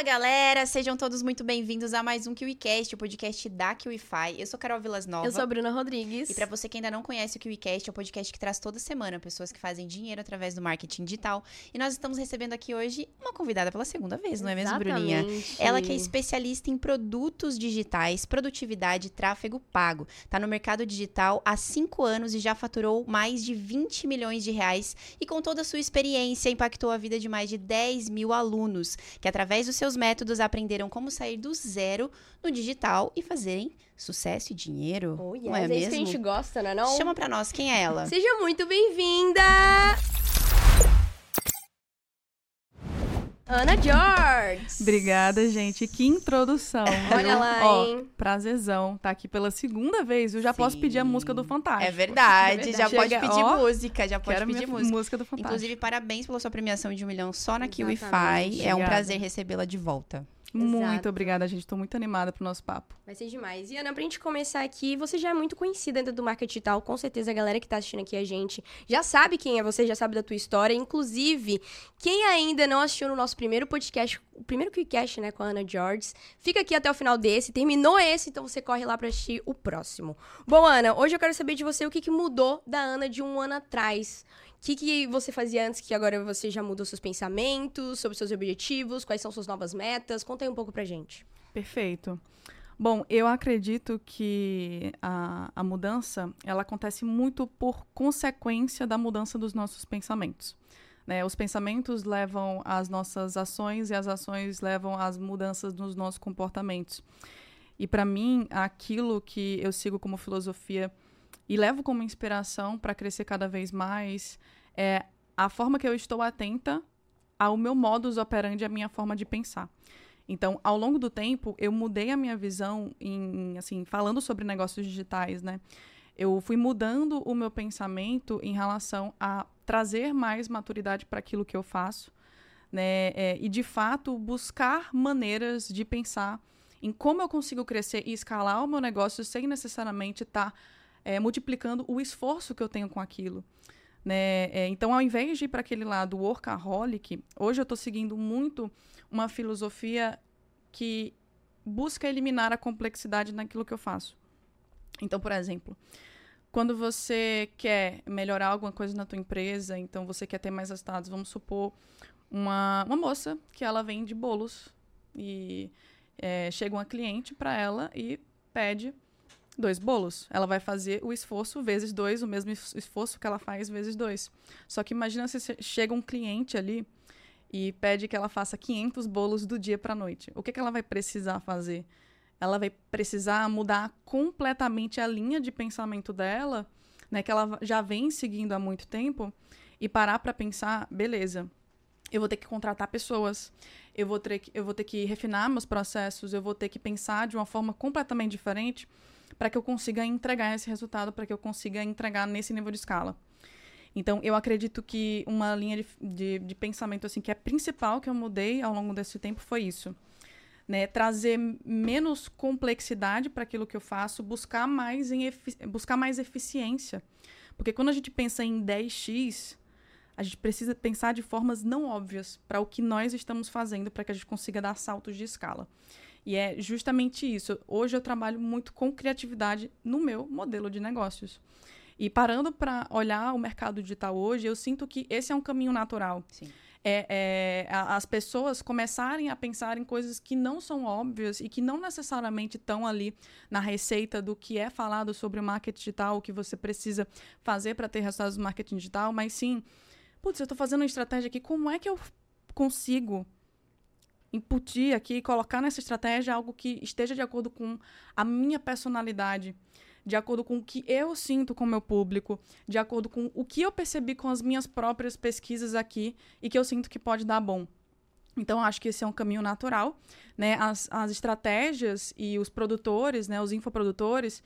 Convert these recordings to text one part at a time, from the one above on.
Fala galera, sejam todos muito bem-vindos a mais um KiwiCast, o podcast da KiwiFi. Eu sou Carol Vilas Nova. Eu sou a Bruna Rodrigues. E para você que ainda não conhece o KiwiCast, é o podcast que traz toda semana pessoas que fazem dinheiro através do marketing digital. E nós estamos recebendo aqui hoje uma convidada pela segunda vez, não é mesmo, Bruninha? Ela que é especialista em produtos digitais, produtividade e tráfego pago. Tá no mercado digital há cinco anos e já faturou mais de 20 milhões de reais e com toda a sua experiência impactou a vida de mais de 10 mil alunos que através dos seus métodos aprenderam como sair do zero no digital e fazerem sucesso e dinheiro. Oh, yes. Não é, é mesmo? isso que a gente gosta, né? Não? Chama pra nós, quem é ela? Seja muito bem-vinda! Ana George! Obrigada, gente. Que introdução. Olha lá, Ó, hein? prazerzão. Tá aqui pela segunda vez. Eu já posso Sim. pedir a música do Fantástico. É verdade, É já pode pedir ó, música, já pode pedir música. música do Fantástico. Inclusive, parabéns pela sua premiação de um milhão só na KiwiFi. Exatamente. É um prazer recebê-la de volta. Muito Exato. obrigada, gente. Tô muito animada pro nosso papo. Vai ser demais. E Ana, pra gente começar aqui, você já é muito conhecida dentro do marketing digital. Com certeza a galera que tá assistindo aqui a gente já sabe quem é você, já sabe da tua história. Inclusive, quem ainda não assistiu no nosso primeiro podcast, o primeiro Quickcast, né, com a Ana George, fica aqui até o final desse. Terminou esse, então você corre lá pra assistir o próximo. Bom, Ana, hoje eu quero saber de você o que, que mudou da Ana de um ano atrás. O que, que você fazia antes que agora você já mudou seus pensamentos, sobre seus objetivos, quais são suas novas metas? Conta aí um pouco pra gente. Perfeito. Bom, eu acredito que a, a mudança ela acontece muito por consequência da mudança dos nossos pensamentos. Né? Os pensamentos levam às nossas ações e as ações levam às mudanças nos nossos comportamentos. E para mim, aquilo que eu sigo como filosofia e levo como inspiração para crescer cada vez mais é a forma que eu estou atenta ao meu modus operandi, a minha forma de pensar. Então, ao longo do tempo, eu mudei a minha visão em, assim, falando sobre negócios digitais, né? Eu fui mudando o meu pensamento em relação a trazer mais maturidade para aquilo que eu faço, né? É, e de fato buscar maneiras de pensar em como eu consigo crescer e escalar o meu negócio sem necessariamente estar é, multiplicando o esforço que eu tenho com aquilo. Né? É, então, ao invés de ir para aquele lado workaholic, hoje eu estou seguindo muito uma filosofia que busca eliminar a complexidade naquilo que eu faço. Então, por exemplo, quando você quer melhorar alguma coisa na tua empresa, então você quer ter mais resultados, vamos supor uma, uma moça que ela vende bolos e é, chega uma cliente para ela e pede dois bolos. Ela vai fazer o esforço vezes dois, o mesmo es- esforço que ela faz vezes dois. Só que imagina se che- chega um cliente ali e pede que ela faça 500 bolos do dia para noite. O que, que ela vai precisar fazer? Ela vai precisar mudar completamente a linha de pensamento dela, né, que ela já vem seguindo há muito tempo, e parar para pensar, beleza, eu vou ter que contratar pessoas, eu vou, ter que, eu vou ter que refinar meus processos, eu vou ter que pensar de uma forma completamente diferente para que eu consiga entregar esse resultado, para que eu consiga entregar nesse nível de escala. Então, eu acredito que uma linha de, de, de pensamento assim que é principal que eu mudei ao longo desse tempo foi isso. Né? Trazer menos complexidade para aquilo que eu faço, buscar mais, em buscar mais eficiência. Porque quando a gente pensa em 10x, a gente precisa pensar de formas não óbvias para o que nós estamos fazendo para que a gente consiga dar saltos de escala. E é justamente isso. Hoje eu trabalho muito com criatividade no meu modelo de negócios. E parando para olhar o mercado digital hoje, eu sinto que esse é um caminho natural. Sim. É, é, as pessoas começarem a pensar em coisas que não são óbvias e que não necessariamente estão ali na receita do que é falado sobre o marketing digital, o que você precisa fazer para ter resultados no marketing digital, mas sim, putz, eu estou fazendo uma estratégia aqui, como é que eu consigo inputir aqui, colocar nessa estratégia algo que esteja de acordo com a minha personalidade, de acordo com o que eu sinto com o meu público, de acordo com o que eu percebi com as minhas próprias pesquisas aqui e que eu sinto que pode dar bom. Então, acho que esse é um caminho natural. Né? As, as estratégias e os produtores, né, os infoprodutores,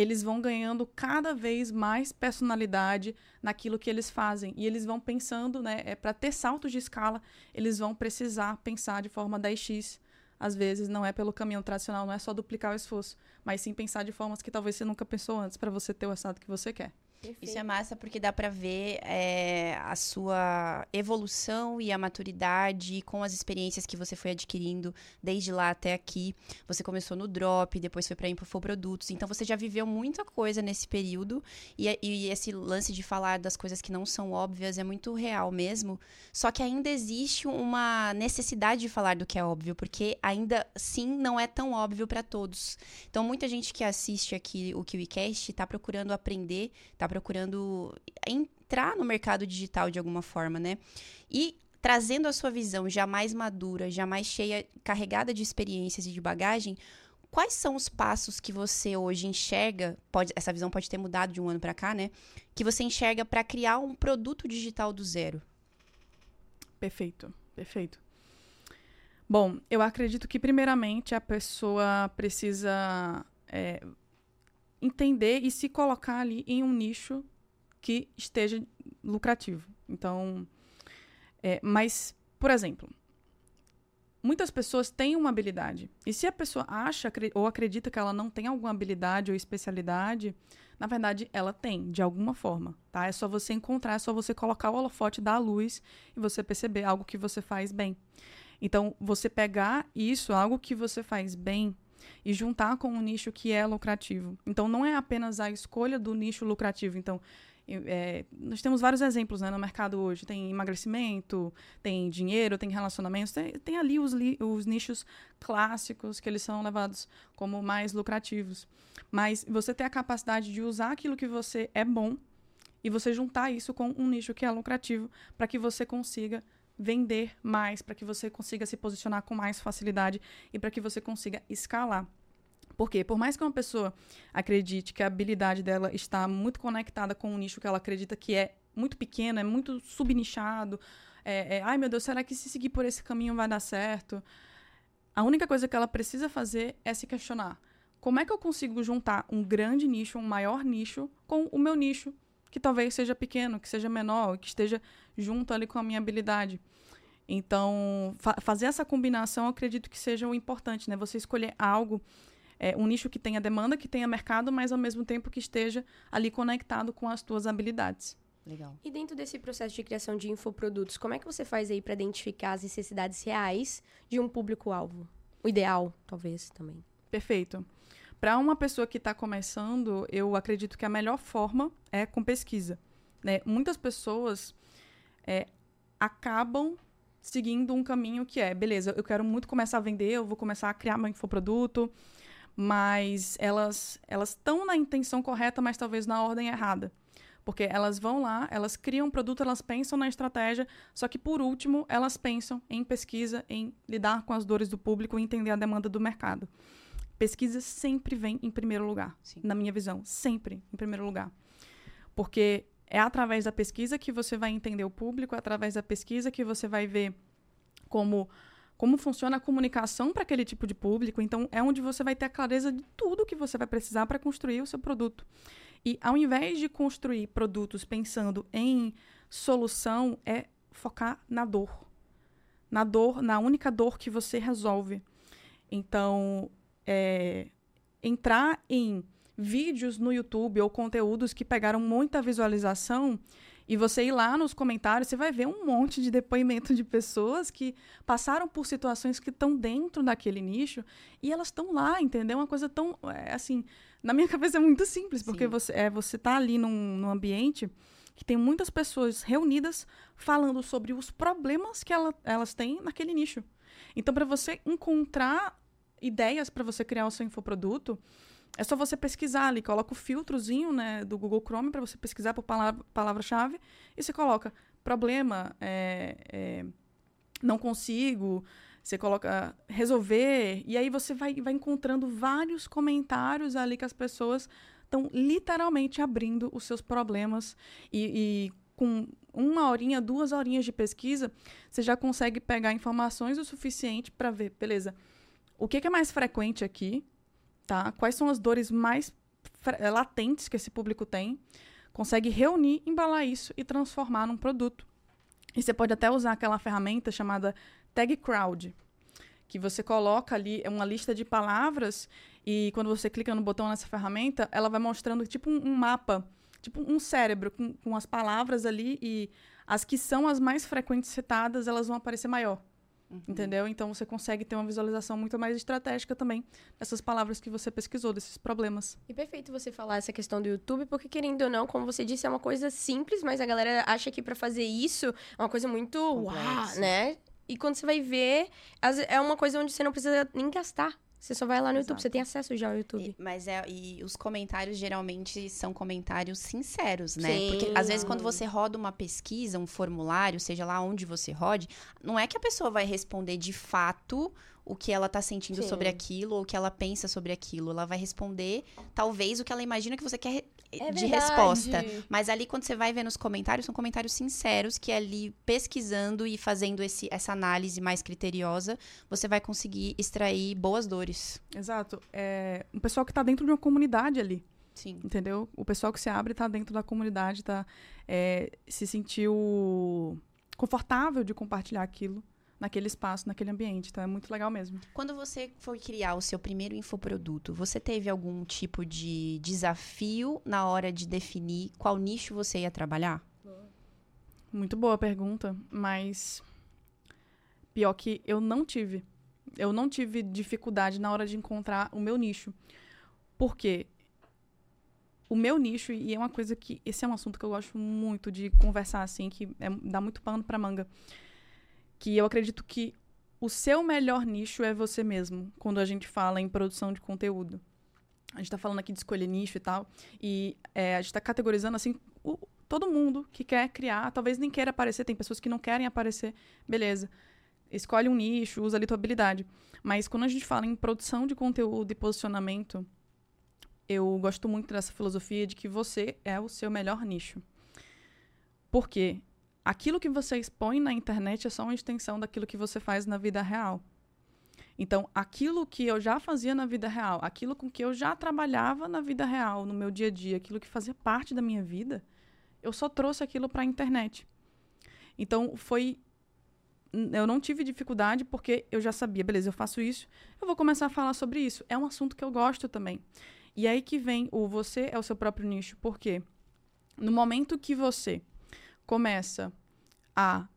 eles vão ganhando cada vez mais personalidade naquilo que eles fazem. E eles vão pensando, né, é, para ter saltos de escala, eles vão precisar pensar de forma 10x. Às vezes não é pelo caminho tradicional, não é só duplicar o esforço, mas sim pensar de formas que talvez você nunca pensou antes para você ter o resultado que você quer. Perfeito. Isso é massa porque dá para ver é, a sua evolução e a maturidade com as experiências que você foi adquirindo desde lá até aqui. Você começou no Drop, depois foi para Infoprodutos. Então você já viveu muita coisa nesse período e, e esse lance de falar das coisas que não são óbvias é muito real mesmo. Só que ainda existe uma necessidade de falar do que é óbvio, porque ainda sim não é tão óbvio para todos. Então muita gente que assiste aqui o KiwiCast está procurando aprender, procurando entrar no mercado digital de alguma forma, né? E trazendo a sua visão já mais madura, já mais cheia, carregada de experiências e de bagagem, quais são os passos que você hoje enxerga? Pode, essa visão pode ter mudado de um ano para cá, né? Que você enxerga para criar um produto digital do zero? Perfeito, perfeito. Bom, eu acredito que primeiramente a pessoa precisa é, entender e se colocar ali em um nicho que esteja lucrativo. Então, é, mas, por exemplo, muitas pessoas têm uma habilidade. E se a pessoa acha ou acredita que ela não tem alguma habilidade ou especialidade, na verdade, ela tem, de alguma forma, tá? É só você encontrar, é só você colocar o holofote da luz e você perceber algo que você faz bem. Então, você pegar isso, algo que você faz bem, e juntar com um nicho que é lucrativo. Então, não é apenas a escolha do nicho lucrativo. Então, é, nós temos vários exemplos né, no mercado hoje. Tem emagrecimento, tem dinheiro, tem relacionamentos, tem, tem ali os, li, os nichos clássicos que eles são levados como mais lucrativos. Mas você ter a capacidade de usar aquilo que você é bom e você juntar isso com um nicho que é lucrativo para que você consiga vender mais, para que você consiga se posicionar com mais facilidade e para que você consiga escalar. Porque, por mais que uma pessoa acredite que a habilidade dela está muito conectada com um nicho que ela acredita que é muito pequeno, é muito subnichado, é, é, ai meu Deus, será que se seguir por esse caminho vai dar certo? A única coisa que ela precisa fazer é se questionar: como é que eu consigo juntar um grande nicho, um maior nicho, com o meu nicho, que talvez seja pequeno, que seja menor, que esteja junto ali com a minha habilidade? Então, fa fazer essa combinação, eu acredito que seja o importante, né? Você escolher algo, é, um nicho que tenha demanda, que tenha mercado, mas ao mesmo tempo que esteja ali conectado com as tuas habilidades. Legal. E dentro desse processo de criação de infoprodutos, como é que você faz aí para identificar as necessidades reais de um público-alvo? O ideal, talvez, também. Perfeito. Para uma pessoa que está começando, eu acredito que a melhor forma é com pesquisa. Né? Muitas pessoas é, acabam seguindo um caminho que é, beleza, eu quero muito começar a vender, eu vou começar a criar meu infoproduto, mas elas elas estão na intenção correta, mas talvez na ordem errada. Porque elas vão lá, elas criam um produto, elas pensam na estratégia, só que por último, elas pensam em pesquisa, em lidar com as dores do público e entender a demanda do mercado. Pesquisa sempre vem em primeiro lugar, Sim. na minha visão, sempre em primeiro lugar. Porque é através da pesquisa que você vai entender o público, é através da pesquisa que você vai ver como como funciona a comunicação para aquele tipo de público. Então, é onde você vai ter a clareza de tudo que você vai precisar para construir o seu produto. E ao invés de construir produtos pensando em solução, é focar na dor. Na dor, na única dor que você resolve. Então, é, entrar em vídeos no YouTube ou conteúdos que pegaram muita visualização e você ir lá nos comentários, você vai ver um monte de depoimento de pessoas que passaram por situações que estão dentro daquele nicho e elas estão lá, entendeu? Uma coisa tão, é, assim, na minha cabeça é muito simples, porque Sim. você é você tá ali num, num ambiente que tem muitas pessoas reunidas falando sobre os problemas que ela, elas têm naquele nicho. Então, para você encontrar ideias para você criar o seu infoproduto, é só você pesquisar ali, coloca o filtrozinho né, do Google Chrome para você pesquisar por palavra-chave e você coloca problema, é, é, não consigo, você coloca resolver, e aí você vai, vai encontrando vários comentários ali que as pessoas estão literalmente abrindo os seus problemas e, e com uma horinha, duas horinhas de pesquisa, você já consegue pegar informações o suficiente para ver, beleza, o que, que é mais frequente aqui, tá? Quais são as dores mais eh, latentes que esse público tem? Consegue reunir, embalar isso e transformar num produto. E você pode até usar aquela ferramenta chamada Tag Crowd, que você coloca ali uma lista de palavras e quando você clica no botão nessa ferramenta, ela vai mostrando tipo um, um mapa tipo um cérebro com, com as palavras ali e as que são as mais frequentes citadas, elas vão aparecer maior. Uhum. Entendeu? Então você consegue ter uma visualização muito mais estratégica também dessas palavras que você pesquisou, desses problemas. E perfeito você falar essa questão do YouTube, porque querendo ou não, como você disse, é uma coisa simples, mas a galera acha que para fazer isso é uma coisa muito uau, né? E quando você vai ver, é uma coisa onde você não precisa nem gastar. Você só vai lá no Exato. YouTube, você tem acesso já ao YouTube. E, mas é, e os comentários geralmente são comentários sinceros, né? Sim. Porque às vezes quando você roda uma pesquisa, um formulário, seja lá onde você rode, não é que a pessoa vai responder de fato o que ela tá sentindo Sim. sobre aquilo ou o que ela pensa sobre aquilo. Ela vai responder, talvez, o que ela imagina que você quer é de resposta. Mas ali, quando você vai ver nos comentários, são comentários sinceros que ali, pesquisando e fazendo esse, essa análise mais criteriosa, você vai conseguir extrair boas dores. Exato. É um pessoal que tá dentro de uma comunidade ali. Sim. Entendeu? O pessoal que se abre tá dentro da comunidade, tá, é, se sentiu confortável de compartilhar aquilo naquele espaço, naquele ambiente. Então é muito legal mesmo. Quando você foi criar o seu primeiro infoproduto, você teve algum tipo de desafio na hora de definir qual nicho você ia trabalhar? Muito boa pergunta, mas pior que eu não tive. Eu não tive dificuldade na hora de encontrar o meu nicho. Por quê? O meu nicho, e é uma coisa que. Esse é um assunto que eu gosto muito de conversar, assim, que é, dá muito pano pra manga que eu acredito que o seu melhor nicho é você mesmo, quando a gente fala em produção de conteúdo. A gente está falando aqui de escolher nicho e tal, e é, a gente está categorizando assim o, todo mundo que quer criar, talvez nem queira aparecer, tem pessoas que não querem aparecer, beleza. Escolhe um nicho, usa ali tua habilidade. Mas quando a gente fala em produção de conteúdo e posicionamento, eu gosto muito dessa filosofia de que você é o seu melhor nicho. Por quê? Aquilo que você expõe na internet é só uma extensão daquilo que você faz na vida real. Então, aquilo que eu já fazia na vida real, aquilo com que eu já trabalhava na vida real, no meu dia a dia, aquilo que fazia parte da minha vida, eu só trouxe aquilo para a internet. Então, foi. Eu não tive dificuldade porque eu já sabia, beleza, eu faço isso, eu vou começar a falar sobre isso. É um assunto que eu gosto também. E aí que vem o você é o seu próprio nicho, porque no momento que você começa a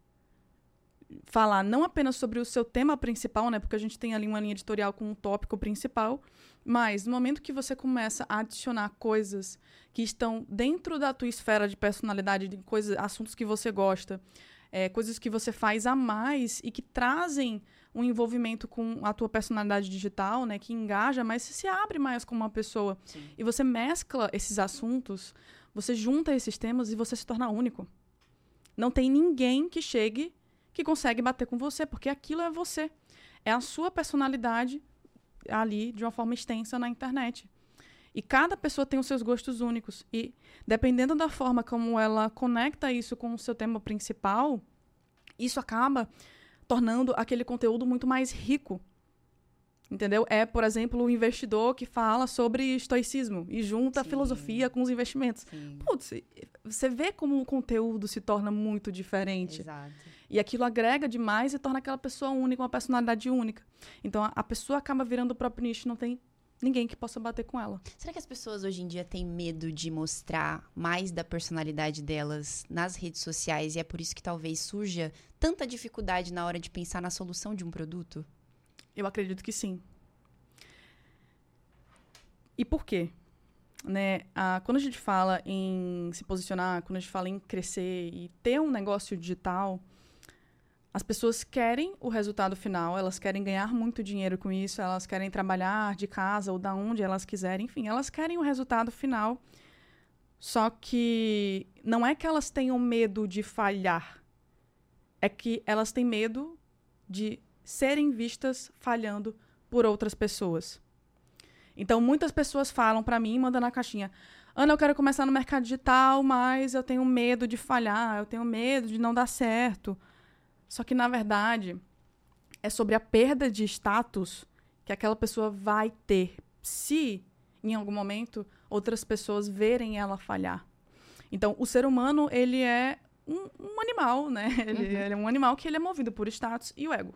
falar não apenas sobre o seu tema principal, né? Porque a gente tem ali uma linha editorial com um tópico principal, mas no momento que você começa a adicionar coisas que estão dentro da tua esfera de personalidade, de coisas, assuntos que você gosta, é, coisas que você faz a mais e que trazem um envolvimento com a tua personalidade digital, né? Que engaja, mas se abre mais como uma pessoa. Sim. E você mescla esses assuntos, você junta esses temas e você se torna único. Não tem ninguém que chegue que consegue bater com você, porque aquilo é você. É a sua personalidade ali de uma forma extensa na internet. E cada pessoa tem os seus gostos únicos. E dependendo da forma como ela conecta isso com o seu tema principal, isso acaba tornando aquele conteúdo muito mais rico. Entendeu? É, por exemplo, o investidor que fala sobre estoicismo e junta Sim. a filosofia com os investimentos. Sim. Putz, você vê como o conteúdo se torna muito diferente. Exato. E aquilo agrega demais e torna aquela pessoa única, uma personalidade única. Então a, a pessoa acaba virando o próprio nicho, não tem ninguém que possa bater com ela. Será que as pessoas hoje em dia têm medo de mostrar mais da personalidade delas nas redes sociais e é por isso que talvez surja tanta dificuldade na hora de pensar na solução de um produto? Eu acredito que sim. E por quê? Né, quando a gente fala em se posicionar, quando a gente fala em crescer e ter um negócio digital, as pessoas querem o resultado final, elas querem ganhar muito dinheiro com isso, elas querem trabalhar de casa ou da onde elas quiserem, enfim, elas querem o resultado final. Só que não é que elas tenham medo de falhar, é que elas têm medo de serem vistas falhando por outras pessoas. Então, muitas pessoas falam para mim, mandam na caixinha: Ana, eu quero começar no mercado digital, mas eu tenho medo de falhar, eu tenho medo de não dar certo. Só que, na verdade, é sobre a perda de status que aquela pessoa vai ter se, em algum momento, outras pessoas verem ela falhar. Então, o ser humano, ele é um, um animal, né? Ele, uhum. ele é um animal que ele é movido por status e o ego.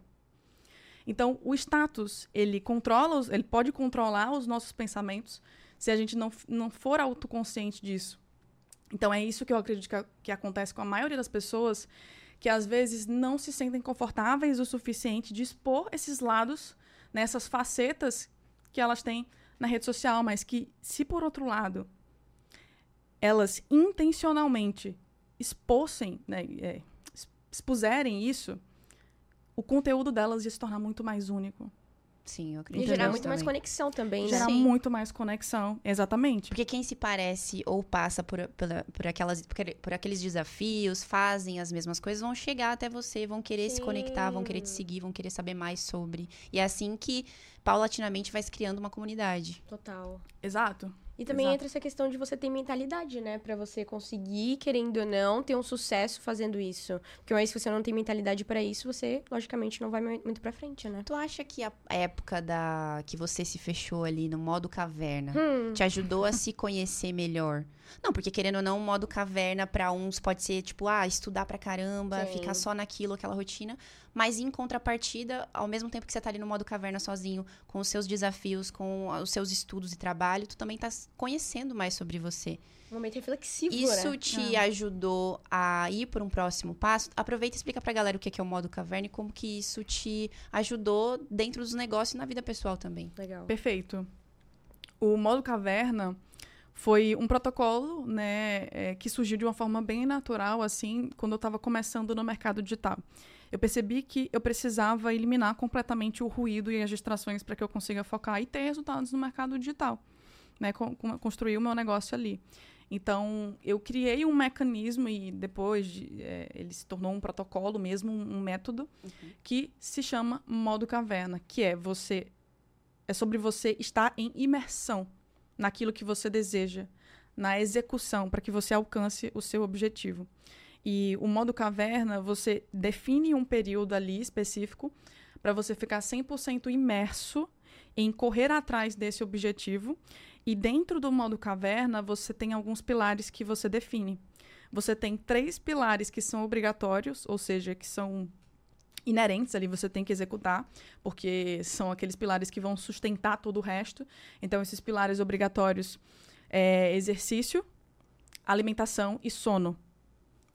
Então, o status, ele controla, ele pode controlar os nossos pensamentos se a gente não, não for autoconsciente disso. Então é isso que eu acredito que, que acontece com a maioria das pessoas que às vezes não se sentem confortáveis o suficiente de expor esses lados, né, facetas que elas têm na rede social, mas que se por outro lado elas intencionalmente expossem, né, é, expuserem isso, o conteúdo delas ia se tornar muito mais único. Sim, eu acredito. E gerar muito mais conexão também, né? Gerar Sim. muito mais conexão, exatamente. Porque quem se parece ou passa por, por, por, aquelas, por, por aqueles desafios, fazem as mesmas coisas, vão chegar até você, vão querer Sim. se conectar, vão querer te seguir, vão querer saber mais sobre. E é assim que, paulatinamente, vai se criando uma comunidade. Total. Exato. E também Exato. entra essa questão de você ter mentalidade, né? para você conseguir, querendo ou não, ter um sucesso fazendo isso. Porque uma vez que você não tem mentalidade para isso, você, logicamente, não vai muito pra frente, né? Tu acha que a época da que você se fechou ali no modo caverna hum. te ajudou a se conhecer melhor? Não, porque querendo ou não, o modo caverna para uns pode ser tipo, ah, estudar pra caramba, Sim. ficar só naquilo, aquela rotina. Mas em contrapartida, ao mesmo tempo que você tá ali no modo caverna sozinho, com os seus desafios, com os seus estudos e trabalho, tu também tá conhecendo mais sobre você. Um momento reflexivo, Isso né? te ah. ajudou a ir por um próximo passo? Aproveita e explica pra galera o que é o modo caverna e como que isso te ajudou dentro dos negócios e na vida pessoal também. Legal. Perfeito. O modo caverna foi um protocolo, né, é, que surgiu de uma forma bem natural, assim, quando eu estava começando no mercado digital. Eu percebi que eu precisava eliminar completamente o ruído e as distrações para que eu consiga focar e ter resultados no mercado digital, né, construir o meu negócio ali. Então, eu criei um mecanismo e depois de, é, ele se tornou um protocolo mesmo, um, um método, uhum. que se chama modo caverna, que é você é sobre você estar em imersão naquilo que você deseja, na execução, para que você alcance o seu objetivo. E o modo caverna, você define um período ali específico para você ficar 100% imerso em correr atrás desse objetivo. E dentro do modo caverna, você tem alguns pilares que você define. Você tem três pilares que são obrigatórios, ou seja, que são inerentes ali, você tem que executar, porque são aqueles pilares que vão sustentar todo o resto. Então, esses pilares obrigatórios é exercício, alimentação e sono.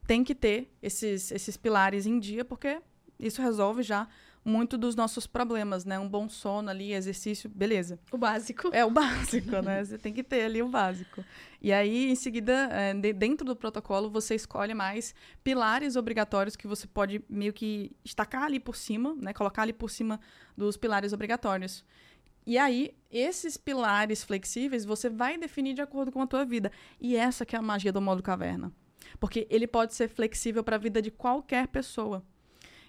Tem que ter esses, esses pilares em dia, porque isso resolve já muito dos nossos problemas, né? Um bom sono ali, exercício, beleza. O básico. É o básico, né? Você tem que ter ali o básico. E aí, em seguida, é, de, dentro do protocolo, você escolhe mais pilares obrigatórios que você pode meio que estacar ali por cima, né? Colocar ali por cima dos pilares obrigatórios. E aí, esses pilares flexíveis, você vai definir de acordo com a tua vida. E essa que é a magia do modo caverna. Porque ele pode ser flexível para a vida de qualquer pessoa.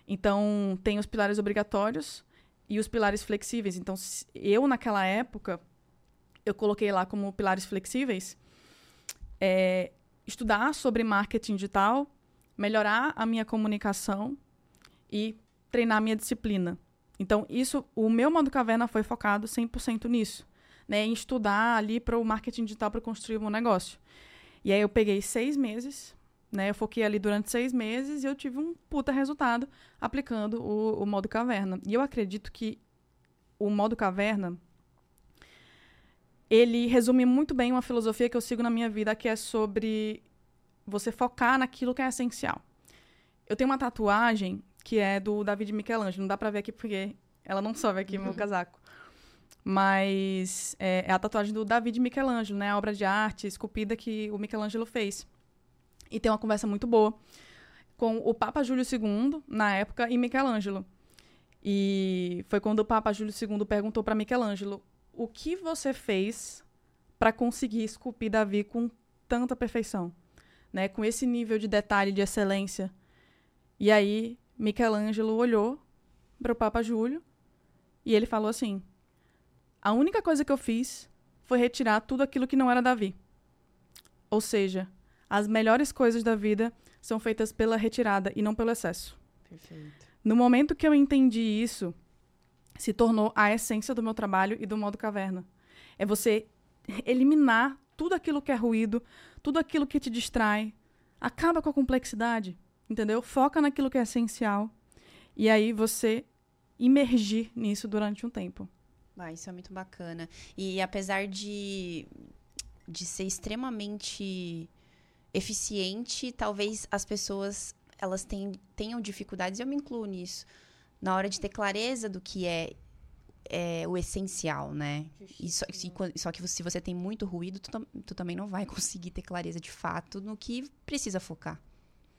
Então, tem os pilares obrigatórios e os pilares flexíveis. Então, eu, naquela época, eu coloquei lá como pilares flexíveis é, estudar sobre marketing digital, melhorar a minha comunicação e treinar a minha disciplina. Então, isso, o meu modo caverna foi focado 100% nisso, né, em estudar ali para o marketing digital para construir um negócio. E aí eu peguei seis meses né? Eu foquei ali durante seis meses e eu tive um puta resultado aplicando o, o modo caverna. E eu acredito que o modo caverna ele resume muito bem uma filosofia que eu sigo na minha vida, que é sobre você focar naquilo que é essencial. Eu tenho uma tatuagem que é do David Michelangelo, não dá pra ver aqui porque ela não sobe aqui uhum. meu casaco. Mas é, é, a tatuagem do David Michelangelo, né? A obra de arte esculpida que o Michelangelo fez e tem uma conversa muito boa com o Papa Júlio II, na época, e Michelangelo. E foi quando o Papa Júlio II perguntou para Michelangelo: "O que você fez para conseguir esculpir Davi com tanta perfeição, né? Com esse nível de detalhe, de excelência?" E aí Michelangelo olhou para o Papa Júlio e ele falou assim: "A única coisa que eu fiz foi retirar tudo aquilo que não era Davi." Ou seja, as melhores coisas da vida são feitas pela retirada e não pelo excesso. Perfeito. No momento que eu entendi isso, se tornou a essência do meu trabalho e do modo caverna. É você eliminar tudo aquilo que é ruído, tudo aquilo que te distrai, acaba com a complexidade, entendeu? Foca naquilo que é essencial e aí você imergir nisso durante um tempo. Ah, isso é muito bacana. E apesar de, de ser extremamente eficiente, talvez as pessoas elas tenham, tenham dificuldades, eu me incluo nisso, na hora de ter clareza do que é, é o essencial, né? E só, só, que se você tem muito ruído, tu, tu também não vai conseguir ter clareza de fato no que precisa focar.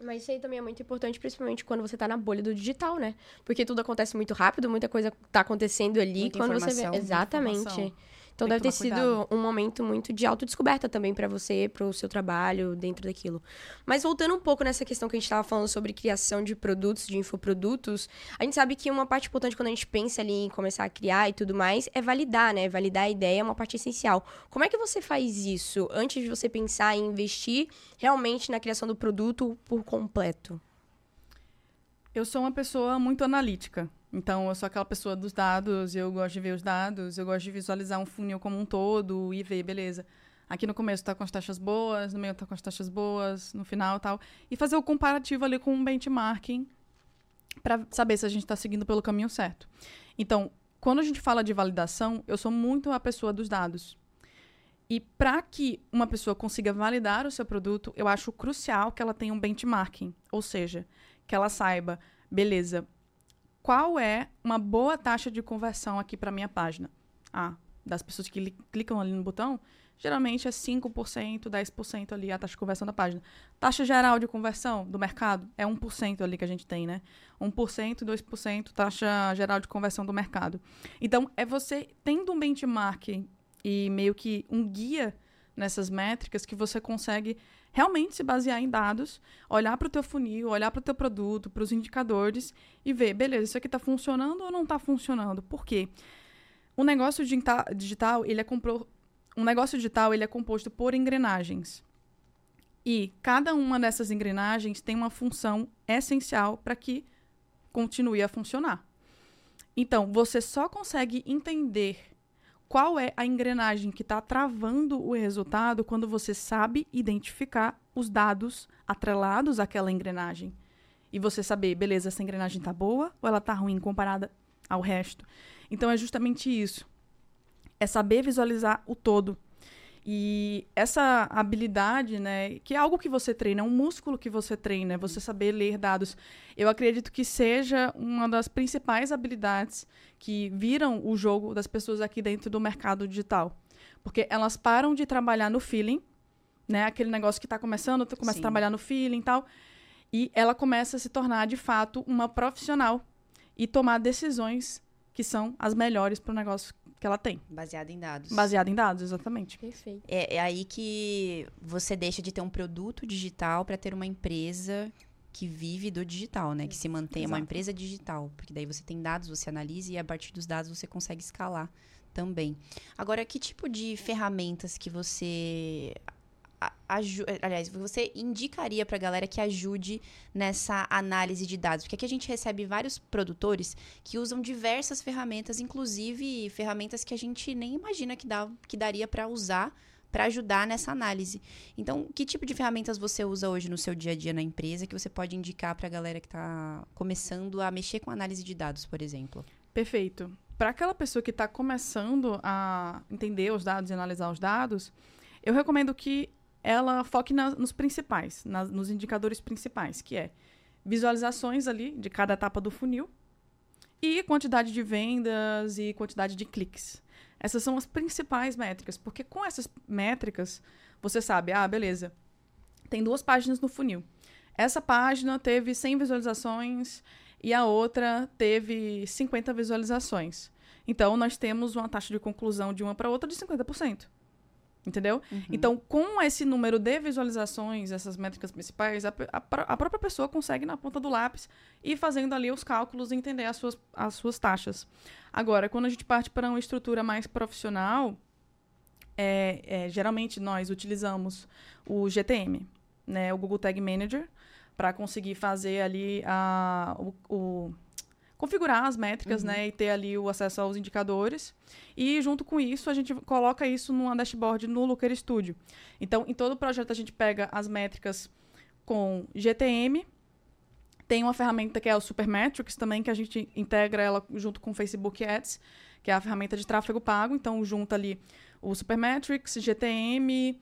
Mas isso aí também é muito importante, principalmente quando você tá na bolha do digital, né? Porque tudo acontece muito rápido, muita coisa tá acontecendo ali muita quando você vê. Exatamente. Então deve ter sido cuidado. um momento muito de autodescoberta também para você, para o seu trabalho dentro daquilo. Mas voltando um pouco nessa questão que a gente estava falando sobre criação de produtos, de infoprodutos, a gente sabe que uma parte importante quando a gente pensa ali em começar a criar e tudo mais é validar, né? Validar a ideia é uma parte essencial. Como é que você faz isso antes de você pensar em investir realmente na criação do produto por completo? Eu sou uma pessoa muito analítica. Então, eu sou aquela pessoa dos dados, eu gosto de ver os dados, eu gosto de visualizar um funil como um todo e ver, beleza. Aqui no começo está com as taxas boas, no meio está com as taxas boas, no final tal. E fazer o comparativo ali com um benchmarking para saber se a gente está seguindo pelo caminho certo. Então, quando a gente fala de validação, eu sou muito a pessoa dos dados. E para que uma pessoa consiga validar o seu produto, eu acho crucial que ela tenha um benchmarking. Ou seja, que ela saiba, beleza, qual é uma boa taxa de conversão aqui para minha página? Ah, das pessoas que clicam ali no botão, geralmente é 5%, 10% ali a taxa de conversão da página. Taxa geral de conversão do mercado é 1% ali que a gente tem, né? 1%, 2% taxa geral de conversão do mercado. Então, é você tendo um benchmark e meio que um guia nessas métricas que você consegue realmente se basear em dados, olhar para o teu funil, olhar para o teu produto, para os indicadores e ver, beleza, isso aqui está funcionando ou não está funcionando? Por quê? O negócio digital, ele é compro... um negócio digital, ele é composto por engrenagens. E cada uma dessas engrenagens tem uma função essencial para que continue a funcionar. Então, você só consegue entender qual é a engrenagem que está travando o resultado quando você sabe identificar os dados atrelados àquela engrenagem. E você saber, beleza, essa engrenagem está boa ou ela está ruim comparada ao resto. Então é justamente isso. É saber visualizar o todo. E essa habilidade, né, que é algo que você treina, é um músculo que você treina, é você saber ler dados. Eu acredito que seja uma das principais habilidades que viram o jogo das pessoas aqui dentro do mercado digital. Porque elas param de trabalhar no feeling, né, aquele negócio que está começando, começa Sim. a trabalhar no feeling e tal, e ela começa a se tornar, de fato, uma profissional e tomar decisões que são as melhores para o negócio que ela tem. Baseada em dados. Baseada em dados, exatamente. Perfeito. É, é aí que você deixa de ter um produto digital para ter uma empresa que vive do digital, né? Que se mantém uma empresa digital. Porque daí você tem dados, você analisa e a partir dos dados você consegue escalar também. Agora, que tipo de ferramentas que você aliás, você indicaria para a galera que ajude nessa análise de dados? Porque aqui a gente recebe vários produtores que usam diversas ferramentas, inclusive ferramentas que a gente nem imagina que, dá, que daria para usar para ajudar nessa análise. Então, que tipo de ferramentas você usa hoje no seu dia a dia na empresa que você pode indicar para a galera que está começando a mexer com análise de dados, por exemplo? Perfeito. Para aquela pessoa que está começando a entender os dados e analisar os dados, eu recomendo que ela foque na, nos principais, na, nos indicadores principais, que é visualizações ali de cada etapa do funil e quantidade de vendas e quantidade de cliques. Essas são as principais métricas, porque com essas métricas você sabe, ah, beleza, tem duas páginas no funil. Essa página teve 100 visualizações e a outra teve 50 visualizações. Então, nós temos uma taxa de conclusão de uma para outra de 50%. Entendeu? Uhum. Então, com esse número de visualizações, essas métricas principais, a, a, a, própria pessoa consegue, na ponta do lápis, ir fazendo ali os cálculos e entender as suas, as suas taxas. Agora, quando a gente parte para uma estrutura mais profissional, é, é, geralmente nós utilizamos o GTM, né, o Google Tag Manager, para conseguir fazer ali a, o, o configurar as métricas, uhum. né, e ter ali o acesso aos indicadores. E junto com isso, a gente coloca isso numa dashboard no Looker Studio. Então, em todo o projeto a gente pega as métricas com GTM, tem uma ferramenta que é o Supermetrics também, que a gente integra ela junto com o Facebook Ads, que é a ferramenta de tráfego pago. Então, junta ali o Supermetrics, GTM,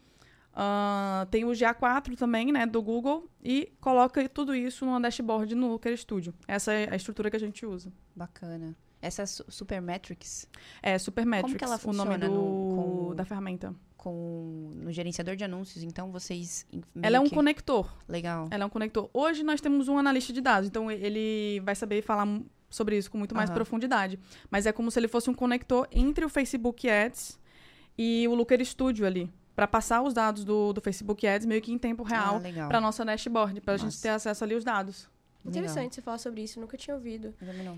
Uh, tem o GA4 também, né, do Google, e coloca tudo isso numa dashboard no Looker Studio. Essa é a estrutura que a gente usa. Bacana. Essa é Supermetrics? É, Supermetrics. Como que ela funciona? O nome do, com, da ferramenta. Com, no gerenciador de anúncios, então vocês... Ela é um que... conector. Legal. Ela é um conector. Hoje nós temos um analista de dados, então ele vai saber falar sobre isso com muito mais uhum. profundidade. Mas é como se ele fosse um conector entre o Facebook Ads e o Looker Studio ali para passar os dados do, do Facebook Ads meio que em tempo real ah, para nossa dashboard, para a gente ter acesso ali aos dados. Interessante você falar sobre isso, nunca tinha ouvido.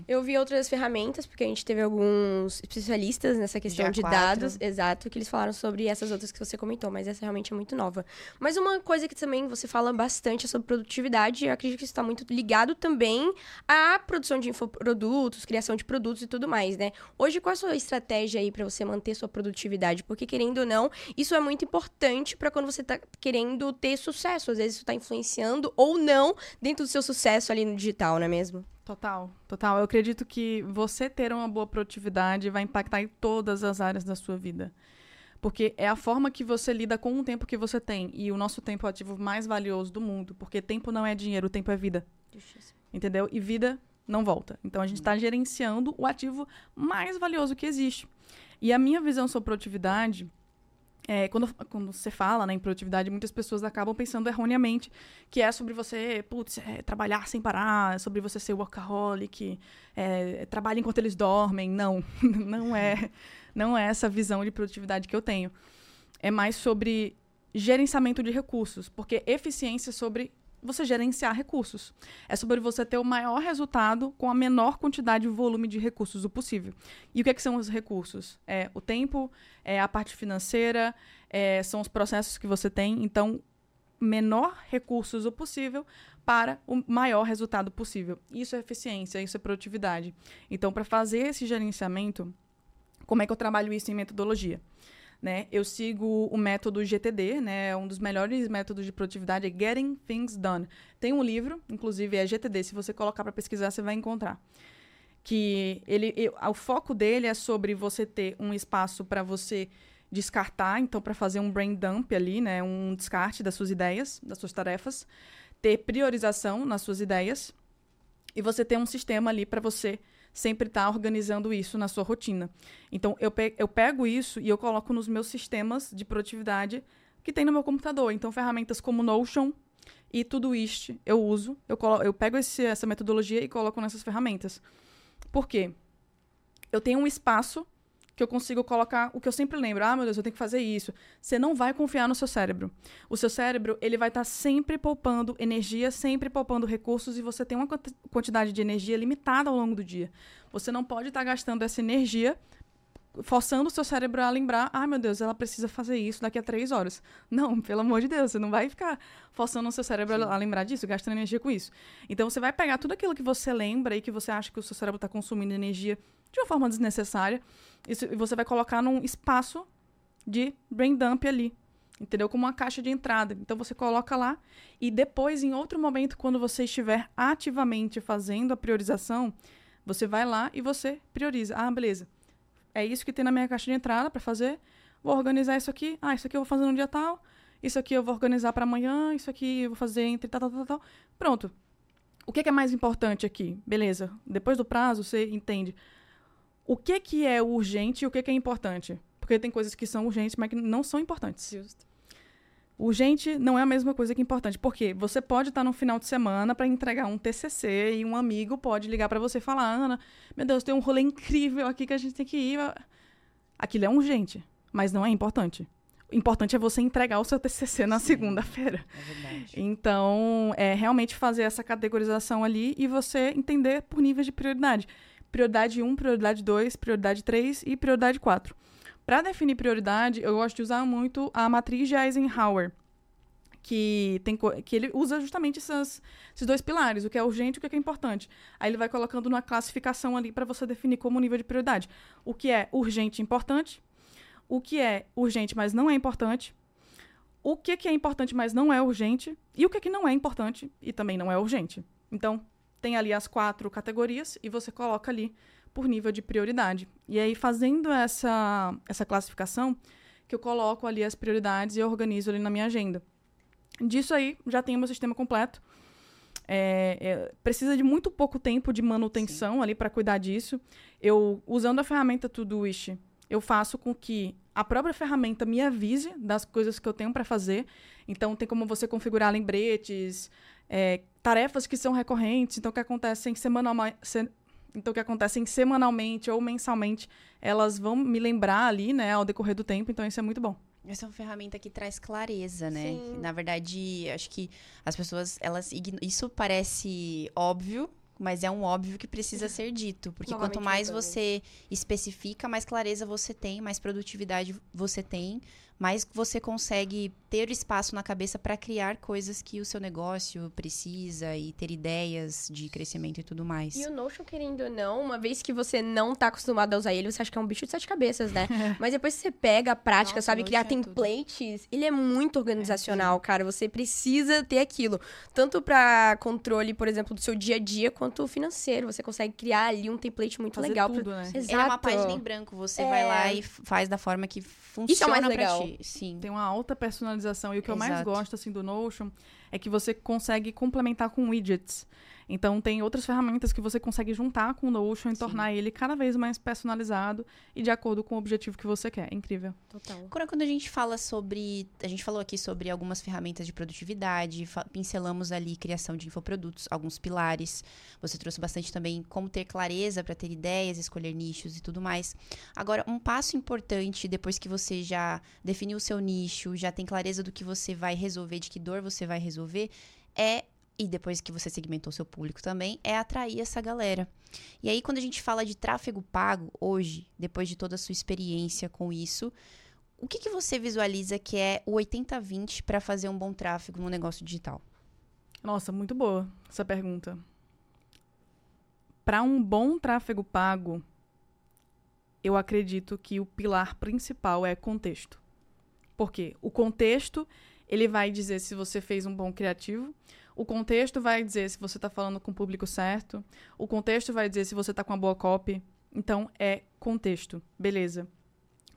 Eu vi outras ferramentas, porque a gente teve alguns especialistas nessa questão de dados, exato, que eles falaram sobre essas outras que você comentou, mas essa realmente é muito nova. Mas uma coisa que também você fala bastante é sobre produtividade, eu acredito que isso está muito ligado também à produção de infoprodutos, criação de produtos e tudo mais, né? Hoje, qual é a sua estratégia aí para você manter sua produtividade? Porque, querendo ou não, isso é muito importante para quando você está querendo ter sucesso. Às vezes isso está influenciando ou não dentro do seu sucesso ali no digital, não é mesmo? Total, total. Eu acredito que você ter uma boa produtividade vai impactar em todas as áreas da sua vida. Porque é a forma que você lida com o tempo que você tem. E o nosso tempo é o ativo mais valioso do mundo. Porque tempo não é dinheiro, o tempo é vida. Entendeu? E vida não volta. Então a gente está gerenciando o ativo mais valioso que existe. E a minha visão sobre produtividade é, quando, quando você fala né, em produtividade, muitas pessoas acabam pensando erroneamente que é sobre você putz, é, trabalhar sem parar, sobre você ser workaholic, é, trabalha enquanto eles dormem. Não, não é, não é essa visão de produtividade que eu tenho. É mais sobre gerenciamento de recursos, porque eficiência é sobre você gerenciar recursos. É sobre você ter o maior resultado com a menor quantidade e volume de recursos o possível. E o que, é que são os recursos? É o tempo, é a parte financeira, é, são os processos que você tem. Então, menor recursos o possível para o maior resultado possível. Isso é eficiência, isso é produtividade. Então, para fazer esse gerenciamento, como é que eu trabalho isso em metodologia? Né? Eu sigo o método GTD, né? Um dos melhores métodos de produtividade é Getting Things Done. Tem um livro, inclusive é GTD, se você colocar para pesquisar, você vai encontrar. Que ele, eu, o foco dele é sobre você ter um espaço para você descartar, então para fazer um brain dump ali, né, um descarte das suas ideias, das suas tarefas, ter priorização nas suas ideias e você ter um sistema ali para você sempre estar tá organizando isso na sua rotina. Então, eu, pe eu pego isso e eu coloco nos meus sistemas de produtividade que tem no meu computador. Então, ferramentas como Notion e Todoist eu uso. Eu, eu pego esse, essa metodologia e coloco nessas ferramentas. Por quê? Eu tenho um espaço que eu consigo colocar o que eu sempre lembro. Ah, meu Deus, eu tenho que fazer isso. Você não vai confiar no seu cérebro. O seu cérebro, ele vai estar tá sempre poupando energia, sempre poupando recursos e você tem uma quantidade de energia limitada ao longo do dia. Você não pode estar tá gastando essa energia forçando o seu cérebro a lembrar, ah, meu Deus, ela precisa fazer isso daqui a três horas. Não, pelo amor de Deus, você não vai ficar forçando o seu cérebro Sim. a lembrar disso, gastando energia com isso. Então, você vai pegar tudo aquilo que você lembra e que você acha que o seu cérebro está consumindo energia de uma forma desnecessária isso, e você vai colocar num espaço de brain dump ali. Entendeu? Como uma caixa de entrada. Então você coloca lá e depois, em outro momento, quando você estiver ativamente fazendo a priorização, você vai lá e você prioriza. Ah, beleza. É isso que tem na minha caixa de entrada para fazer. Vou organizar isso aqui. Ah, isso aqui eu vou fazer no dia tal. Isso aqui eu vou organizar para amanhã. Isso aqui eu vou fazer entre tal, tal, tal, tal. Pronto. O que é, que é mais importante aqui? Beleza. Depois do prazo, você entende o que, que é urgente e o que, que é importante. Porque tem coisas que são urgentes, mas que não são importantes. Justo. Urgente não é a mesma coisa que importante. Porque você pode estar no final de semana para entregar um TCC e um amigo pode ligar para você e falar: Ana, meu Deus, tem um rolê incrível aqui que a gente tem que ir. Aquilo é urgente, mas não é importante. O importante é você entregar o seu TCC na segunda-feira. É verdade. Então, é realmente fazer essa categorização ali e você entender por níveis de prioridade prioridade 1, prioridade 2, prioridade 3 e prioridade 4. Para definir prioridade, eu gosto de usar muito a matriz de Eisenhower, que, tem, que ele usa justamente essas, esses dois pilares, o que é urgente e o que é importante. Aí ele vai colocando uma classificação ali para você definir como nível de prioridade. O que é urgente e importante, o que é urgente, mas não é importante, o que, que é importante, mas não é urgente, e o que, que não é importante e também não é urgente. Então, tem ali as quatro categorias e você coloca ali por nível de prioridade. E aí, fazendo essa, essa classificação, que eu coloco ali as prioridades e organizo ali na minha agenda. Disso aí, já tenho meu sistema completo. É, é, precisa de muito pouco tempo de manutenção Sim. ali para cuidar disso. Eu, usando a ferramenta Todoist, eu faço com que a própria ferramenta me avise das coisas que eu tenho para fazer. Então, tem como você configurar lembretes, é, tarefas que são recorrentes, então que acontecem semanalmente. Se, então, que acontecem semanalmente ou mensalmente, elas vão me lembrar ali, né, ao decorrer do tempo, então isso é muito bom. Essa é uma ferramenta que traz clareza, né? Sim. Na verdade, acho que as pessoas, elas isso parece óbvio, mas é um óbvio que precisa ser dito, porque quanto mais você especifica, mais clareza você tem, mais produtividade você tem, mais você consegue ter espaço na cabeça para criar coisas que o seu negócio precisa e ter ideias de crescimento e tudo mais. E o Notion, querendo ou não, uma vez que você não tá acostumado a usar ele, você acha que é um bicho de sete cabeças, né? Mas depois que você pega a prática, Nossa, sabe, criar é templates, tudo. ele é muito organizacional, é, cara. Você precisa ter aquilo. Tanto para controle, por exemplo, do seu dia a dia, quanto financeiro. Você consegue criar ali um template muito Fazer legal. Tudo, pra... né? Exato. Ele é uma página em branco. Você é. vai lá e faz da forma que funciona Isso é mais legal. Sim. Tem uma alta personalização. E o que Exato. eu mais gosto, assim, do Notion é que você consegue complementar com widgets. Então, tem outras ferramentas que você consegue juntar com o Notion e Sim. tornar ele cada vez mais personalizado e de acordo com o objetivo que você quer. É incrível. Total. Agora, quando a gente fala sobre. A gente falou aqui sobre algumas ferramentas de produtividade, pincelamos ali criação de infoprodutos, alguns pilares. Você trouxe bastante também como ter clareza para ter ideias, escolher nichos e tudo mais. Agora, um passo importante depois que você já definiu o seu nicho, já tem clareza do que você vai resolver, de que dor você vai resolver, é e depois que você segmentou seu público também, é atrair essa galera. E aí, quando a gente fala de tráfego pago hoje, depois de toda a sua experiência com isso, o que, que você visualiza que é o 80-20 para fazer um bom tráfego no negócio digital? Nossa, muito boa essa pergunta. Para um bom tráfego pago, eu acredito que o pilar principal é contexto. Porque o contexto, ele vai dizer se você fez um bom criativo, o contexto vai dizer se você está falando com o público certo. O contexto vai dizer se você está com uma boa copy. Então, é contexto. Beleza.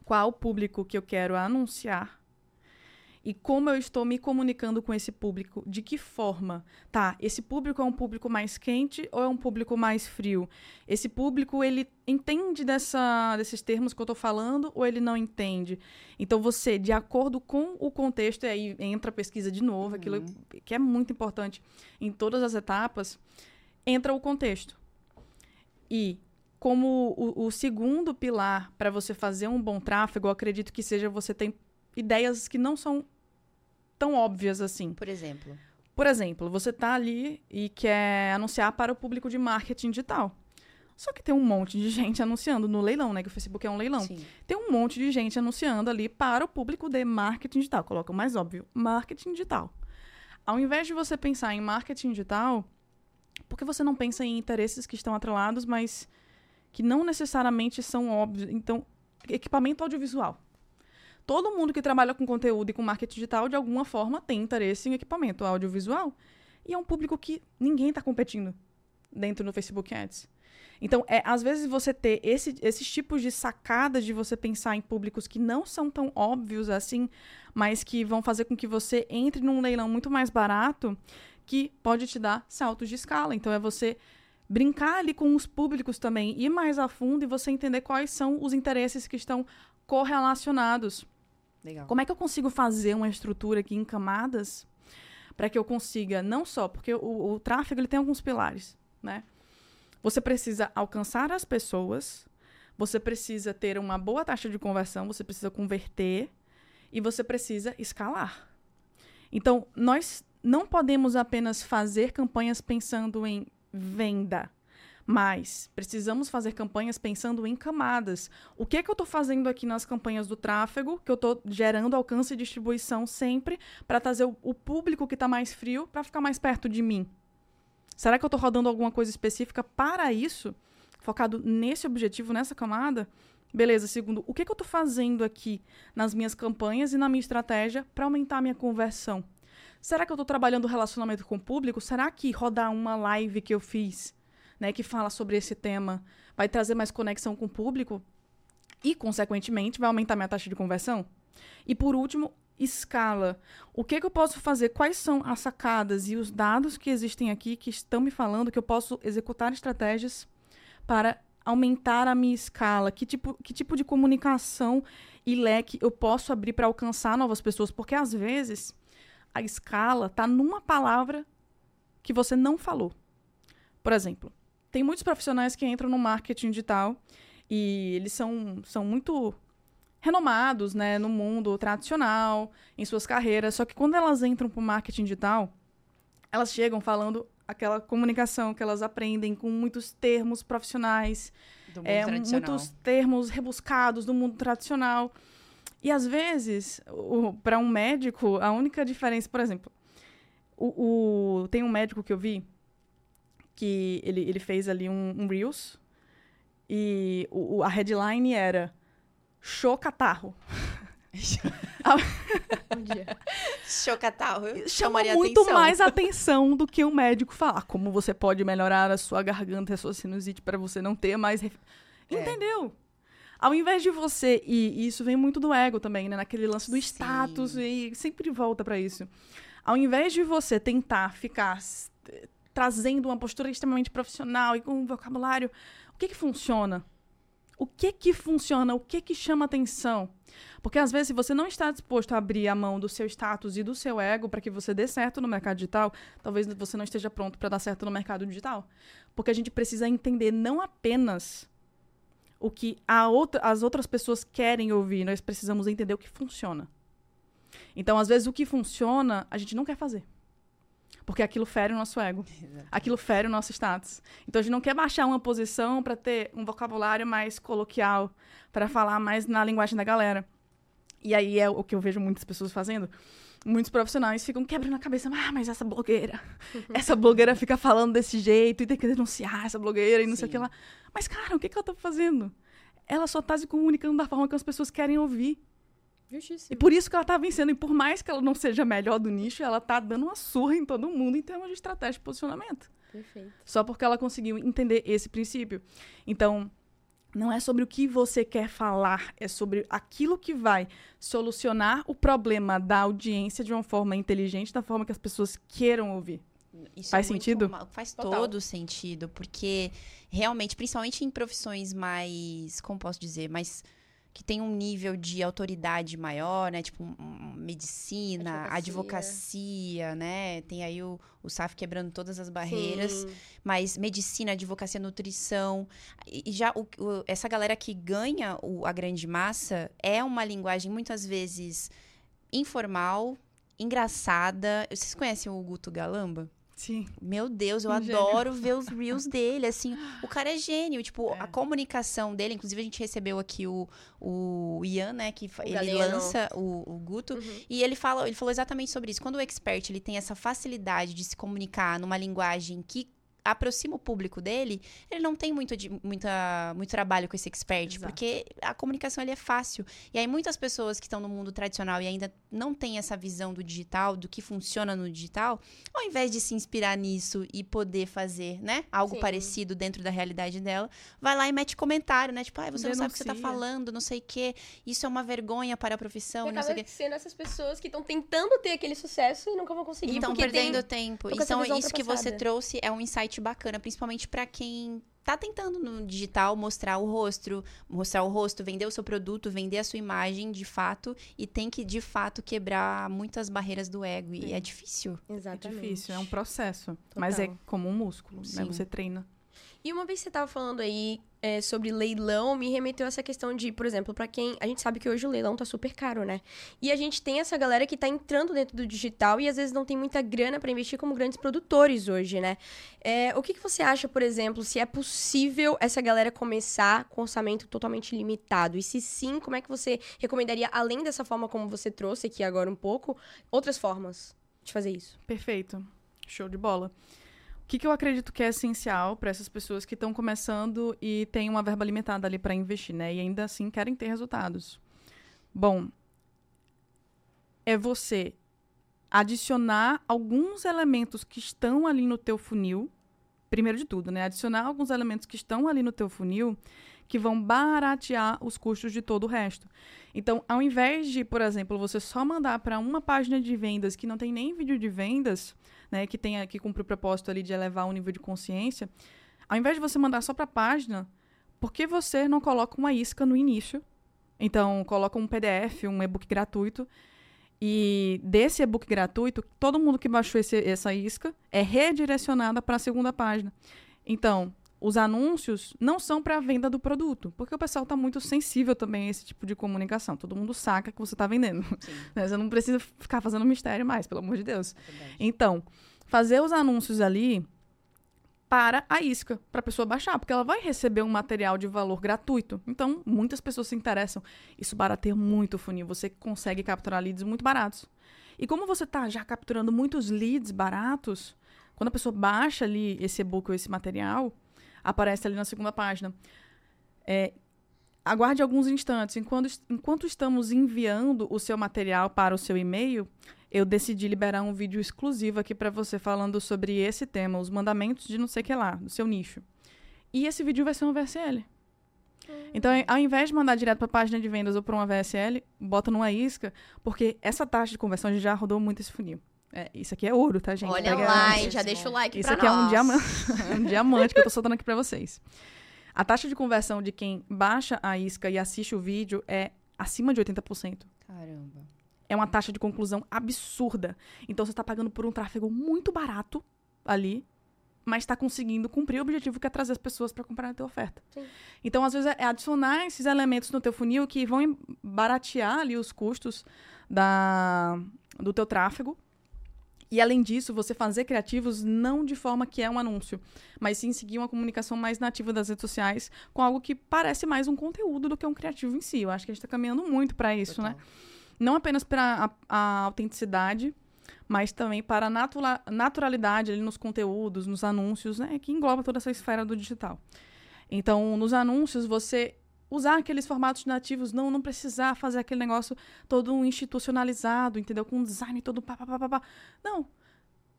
Qual público que eu quero anunciar? E como eu estou me comunicando com esse público, de que forma, tá? Esse público é um público mais quente ou é um público mais frio? Esse público ele entende dessa, desses termos que eu estou falando ou ele não entende? Então você, de acordo com o contexto, e aí entra a pesquisa de novo, uhum. aquilo que é muito importante em todas as etapas, entra o contexto. E como o, o segundo pilar para você fazer um bom tráfego, eu acredito que seja você ter ideias que não são tão óbvias assim. Por exemplo? Por exemplo, você está ali e quer anunciar para o público de marketing digital. Só que tem um monte de gente anunciando no leilão, né? Que o Facebook é um leilão. Sim. Tem um monte de gente anunciando ali para o público de marketing digital. Coloca o mais óbvio, marketing digital. Ao invés de você pensar em marketing digital, por que você não pensa em interesses que estão atrelados, mas que não necessariamente são óbvios? Então, equipamento audiovisual todo mundo que trabalha com conteúdo e com marketing digital, de alguma forma, tem interesse em equipamento audiovisual. E é um público que ninguém está competindo dentro do Facebook Ads. Então, é, às vezes, você ter esse, esses tipos de sacadas de você pensar em públicos que não são tão óbvios assim, mas que vão fazer com que você entre num leilão muito mais barato, que pode te dar saltos de escala. Então, é você brincar ali com os públicos também, ir mais a fundo e você entender quais são os interesses que estão correlacionados. Legal. Como é que eu consigo fazer uma estrutura aqui em camadas para que eu consiga não só porque o, o tráfego ele tem alguns pilares, né? Você precisa alcançar as pessoas, você precisa ter uma boa taxa de conversão, você precisa converter e você precisa escalar. Então, nós não podemos apenas fazer campanhas pensando em venda. Mas precisamos fazer campanhas pensando em camadas. O que, é que eu estou fazendo aqui nas campanhas do tráfego, que eu estou gerando alcance e distribuição sempre para trazer o, público que está mais frio para ficar mais perto de mim? Será que eu estou rodando alguma coisa específica para isso? Focado nesse objetivo, nessa camada? Beleza, segundo, o que, é que eu estou fazendo aqui nas minhas campanhas e na minha estratégia para aumentar a minha conversão? Será que eu estou trabalhando relacionamento com o público? Será que rodar uma live que eu fiz né, que fala sobre esse tema, vai trazer mais conexão com o público e, consequentemente, vai aumentar minha taxa de conversão? E por último, escala. O que, que, eu posso fazer? Quais são as sacadas e os dados que existem aqui que estão me falando que eu posso executar estratégias para aumentar a minha escala? Que tipo, que tipo de comunicação e leque eu posso abrir para alcançar novas pessoas? Porque às vezes a escala está numa palavra que você não falou. Por exemplo, tem muitos profissionais que entram no marketing digital e eles são, são muito renomados né, no mundo tradicional, em suas carreiras. Só que quando elas entram para o marketing digital, elas chegam falando aquela comunicação que elas aprendem com muitos termos profissionais, é, muitos termos rebuscados do mundo tradicional. E às vezes, para um médico, a única diferença, por exemplo, o, o, tem um médico que eu vi que ele, ele fez ali um, um Reels e o, a headline era Chocatarro. Chocatarro. Chama muito atenção. mais atenção do que um médico falar como você pode melhorar a sua garganta e a sua sinusite para você não ter mais. Ref... É. Entendeu? Ao invés de você, e, e, isso vem muito do ego também, né? Naquele lance do Sim. status, e sempre volta para isso. Ao invés de você tentar ficar trazendo uma postura extremamente profissional e com um vocabulário, o que que funciona? o que que funciona, o que que chama atenção. Porque às vezes, se você não está disposto a abrir a mão do seu status e do seu ego para que você dê certo no mercado digital, talvez você não esteja pronto para dar certo no mercado digital. Porque a gente precisa entender não apenas o que outra, as outras pessoas querem ouvir, nós precisamos entender o que funciona. Então, às vezes, o que funciona, a gente não quer fazer. Porque aquilo fere o nosso ego. Exatamente. Aquilo fere o nosso status. Então a gente não quer baixar uma posição para ter um vocabulário mais coloquial, para falar mais na linguagem da galera. E aí é o que eu vejo muitas pessoas fazendo. Muitos profissionais ficam quebrando a cabeça. Ah, mas essa blogueira. essa blogueira fica falando desse jeito e tem que denunciar essa blogueira e não Sim. sei o que lá. Mas, cara, o que, que ela tá fazendo? Ela só tá se comunicando da forma que as pessoas querem ouvir. Justíssimo. E por isso que ela tá vencendo. E por mais que ela não seja melhor do nicho, ela tá dando uma surra em todo mundo em termos de estratégia de posicionamento. Perfeito. Só porque ela conseguiu entender esse princípio. Então, não é sobre o que você quer falar, é sobre aquilo que vai solucionar o problema da audiência de uma forma inteligente, da forma que as pessoas queiram ouvir. Isso faz é sentido? Faz Total. todo sentido, porque realmente, principalmente em profissões mais, como posso dizer, mais que tem um nível de autoridade maior, né? Tipo, um, medicina, advocacia. advocacia. né? Tem aí o, o SAF quebrando todas as barreiras. Sim. Mas medicina, advocacia, nutrição. E já o, o, essa galera que ganha o, a grande massa é uma linguagem muitas vezes informal, engraçada. Vocês conhecem o Guto Galamba? Sim. Meu Deus, eu um adoro gênio. ver os reels dele, assim. O cara é gênio, tipo, é. a comunicação dele, inclusive a gente recebeu aqui o, o Ian, né, que o ele Galeno. lança o, o Guto, uhum. e ele fala, ele falou exatamente sobre isso. Quando o expert, ele tem essa facilidade de se comunicar numa linguagem que aproxima o público dele, ele não tem muito, de, muita, muito trabalho com esse expert, Exato. porque a comunicação ele é fácil. E aí muitas pessoas que estão no mundo tradicional e ainda não têm essa visão do digital, do que funciona no digital, ao invés de se inspirar nisso e poder fazer, né, algo Sim. parecido dentro da realidade dela, vai lá e mete comentário, né, tipo, ah, você Denuncia. não sabe o que você tá falando, não sei o quê, isso é uma vergonha para a profissão, e não sei o quê. sendo essas pessoas que estão tentando ter aquele sucesso e nunca vão conseguir. Estão perdendo tem... tempo. Então, isso que você trouxe é um insight bacana, principalmente para quem tá tentando no digital mostrar o rosto, mostrar o rosto, vender o seu produto, vender a sua imagem de fato e tem que de fato quebrar muitas barreiras do ego e é, é difícil. Exatamente. É difícil, é um processo, Total. mas é como um músculo, né? Sim. né? Você treina. E uma vez você estava falando aí é, sobre leilão, me remeteu essa questão de, por exemplo, para quem. A gente sabe que hoje o leilão tá super caro, né? E a gente tem essa galera que tá entrando dentro do digital e às vezes não tem muita grana para investir como grandes produtores hoje, né? É, o que, que você acha, por exemplo, se é possível essa galera começar com orçamento totalmente limitado? E se sim, como é que você recomendaria, além dessa forma como você trouxe aqui agora um pouco, outras formas de fazer isso? Perfeito. Show de bola. Que, que eu acredito que é essencial para essas pessoas que estão começando e têm uma verba limitada ali para investir, né? E ainda assim querem ter resultados. Bom, é você adicionar alguns elementos que estão ali no teu funil. Primeiro de tudo, né? Adicionar alguns elementos que estão ali no teu funil que vão baratear os custos de todo o resto. Então, ao invés de, por exemplo, você só mandar para uma página de vendas que não tem nem vídeo de vendas, né, que tenha que cumprir o propósito ali de elevar o nível de consciência, ao invés de você mandar só para a página, por que você não coloca uma isca no início? Então, coloca um PDF, um e-book gratuito, e desse e-book gratuito, todo mundo que baixou esse, essa isca é redirecionada para a segunda página. Então, os anúncios não são para a venda do produto, porque o pessoal está muito sensível também a esse tipo de comunicação. Todo mundo saca que você está vendendo. Né? Você não precisa ficar fazendo mistério mais, pelo amor de Deus. Então, fazer os anúncios ali para a isca, para a pessoa baixar, porque ela vai receber um material de valor gratuito. Então, muitas pessoas se interessam. Isso barateia muito o funil. Você consegue capturar leads muito baratos. E como você está já capturando muitos leads baratos, quando a pessoa baixa ali esse e-book ou esse material, aparece ali na segunda página. É, aguarde alguns instantes. Enquanto, enquanto estamos enviando o seu material para o seu e-mail, eu decidi liberar um vídeo exclusivo aqui para você falando sobre esse tema, os mandamentos de não sei o que lá, do seu nicho. E esse vídeo vai ser um VSL. Então, ao invés de mandar direto para a página de vendas ou para uma VSL, bota numa isca, porque essa taxa de conversão já rodou muito esse funil. É, isso aqui é ouro, tá, gente? Olha Pega lá, já deixa o like Isso aqui nós. é um diamante, um diamante que eu tô soltando aqui para vocês. A taxa de conversão de quem baixa a isca e assiste o vídeo é acima de 80%. Caramba. É uma taxa de conclusão absurda. Então você está pagando por um tráfego muito barato ali, mas está conseguindo cumprir o objetivo que é trazer as pessoas para comprar a tua oferta. Sim. Então, às vezes, é adicionar esses elementos no teu funil que vão baratear ali os custos da, do teu tráfego e além disso, você fazer criativos não de forma que é um anúncio, mas sim seguir uma comunicação mais nativa das redes sociais com algo que parece mais um conteúdo do que um criativo em si. Eu acho que a gente está caminhando muito para isso, né? Total. né? Não apenas para a, a, autenticidade, mas também para a natura, naturalidade ali nos conteúdos, nos anúncios, né? Que engloba toda essa esfera do digital. Então, nos anúncios, você usar aqueles formatos nativos, não, não precisar fazer aquele negócio todo institucionalizado, entendeu? Com um design todo pá, pá, pá, pá. Não.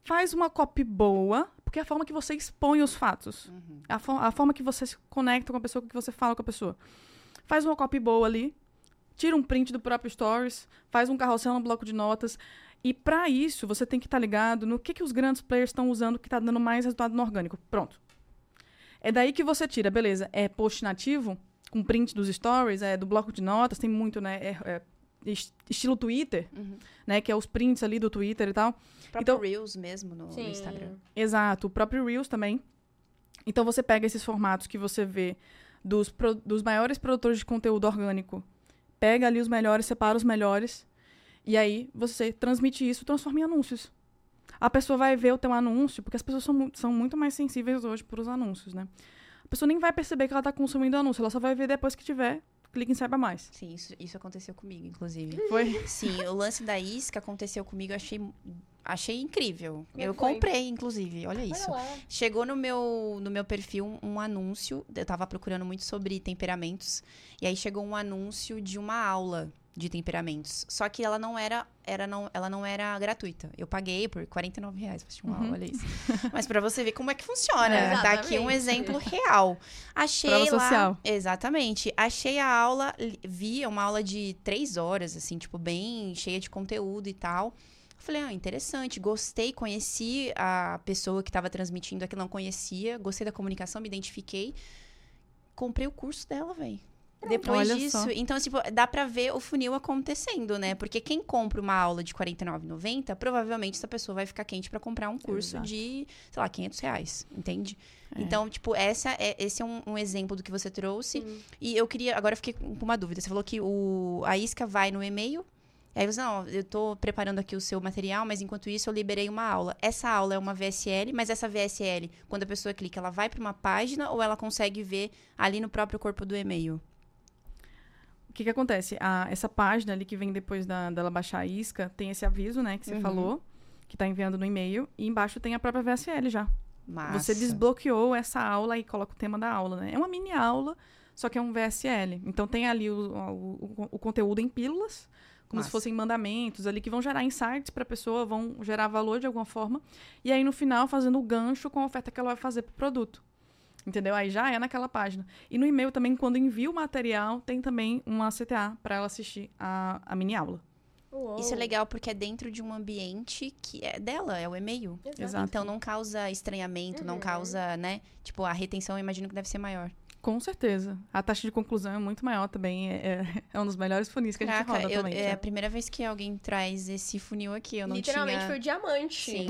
Faz uma copy boa, porque é a forma que você expõe os fatos. Uhum. A, fo a forma que você se conecta com a pessoa, que você fala com a pessoa. Faz uma copy boa ali, tira um print do próprio Stories, faz um carrossel no bloco de notas. E para isso, você tem que estar tá ligado no que, que os grandes players estão usando que está dando mais resultado no orgânico. Pronto. É daí que você tira, beleza, é post nativo, com print dos stories, é, do bloco de notas, tem muito, né? É, é, estilo Twitter, uhum. né? Que é os prints ali do Twitter e tal. O próprio então, Reels mesmo no, no, Instagram. Exato, o próprio Reels também. Então você pega esses formatos que você vê dos, pro, dos maiores produtores de conteúdo orgânico, pega ali os melhores, separa os melhores, e aí você transmite isso, transforma em anúncios. A pessoa vai ver o teu anúncio, porque as pessoas são, são muito mais sensíveis hoje para os anúncios, né? A pessoa nem vai perceber que ela está consumindo anúncio, ela só vai ver depois que tiver clique em saiba mais. Sim, isso, isso aconteceu comigo, inclusive. Foi? Sim, o lance da isca aconteceu comigo, achei achei incrível. eu foi? comprei, inclusive, olha isso. Olha Chegou no meu no meu perfil um, um, anúncio, eu tava procurando muito sobre temperamentos, e aí chegou um anúncio de uma aula de temperamentos. Só que ela não era, era não, ela não era gratuita. Eu paguei por 49 reais pra assistir uma uhum. aula, olha isso. Mas para você ver como é que funciona. É, tá aqui um exemplo real. Achei Prova lá. Social. Exatamente. Achei a aula, vi uma aula de três horas, assim, tipo, bem cheia de conteúdo e tal. Falei, ah, interessante, gostei, conheci a pessoa que estava transmitindo aquilo, não conhecia, gostei da comunicação, me identifiquei. Comprei o curso dela, velho. Depois Olha disso, só. então, tipo, dá pra ver o funil acontecendo, né? Porque quem compra uma aula de R$ 49,90, provavelmente essa pessoa vai ficar quente para comprar um curso Exato. de, sei lá, 500 reais, entende? É. Então, tipo, essa é, esse é um, um exemplo do que você trouxe. Hum. E eu queria, agora eu fiquei com uma dúvida. Você falou que o, a isca vai no e-mail, Aí você, não, eu tô preparando aqui o seu material, mas enquanto isso eu liberei uma aula. Essa aula é uma VSL, mas essa VSL, quando a pessoa clica, ela vai para uma página ou ela consegue ver ali no próprio corpo do e-mail? Que, que acontece? A, essa página ali que vem depois da, dela baixar a isca, tem esse aviso, né, que você uhum. falou, que está enviando no e-mail, e embaixo tem a própria VSL já. Massa. Você desbloqueou essa aula e coloca o tema da aula, né? É uma mini aula, só que é um VSL. Então tem ali o, o, o conteúdo em pílulas, como Massa. se fossem mandamentos ali que vão gerar insights para a pessoa, vão gerar valor de alguma forma. E aí no final fazendo o gancho com a oferta que ela vai fazer para o produto. Entendeu? Aí já é naquela página. E no e-mail também, quando envia o material, tem também uma CTA para ela assistir a, a mini aula. Uou. Isso é legal porque é dentro de um ambiente que é dela, é o e-mail. Exato. Então não causa estranhamento, uhum. não causa, né? Tipo, a retenção eu imagino que deve ser maior. Com certeza. A taxa de conclusão é muito maior também. É, é, é um dos melhores funis que Caraca, a gente roda eu, também. É a primeira vez que alguém traz esse funil aqui. Eu não Literalmente tinha... foi o diamante. Sim,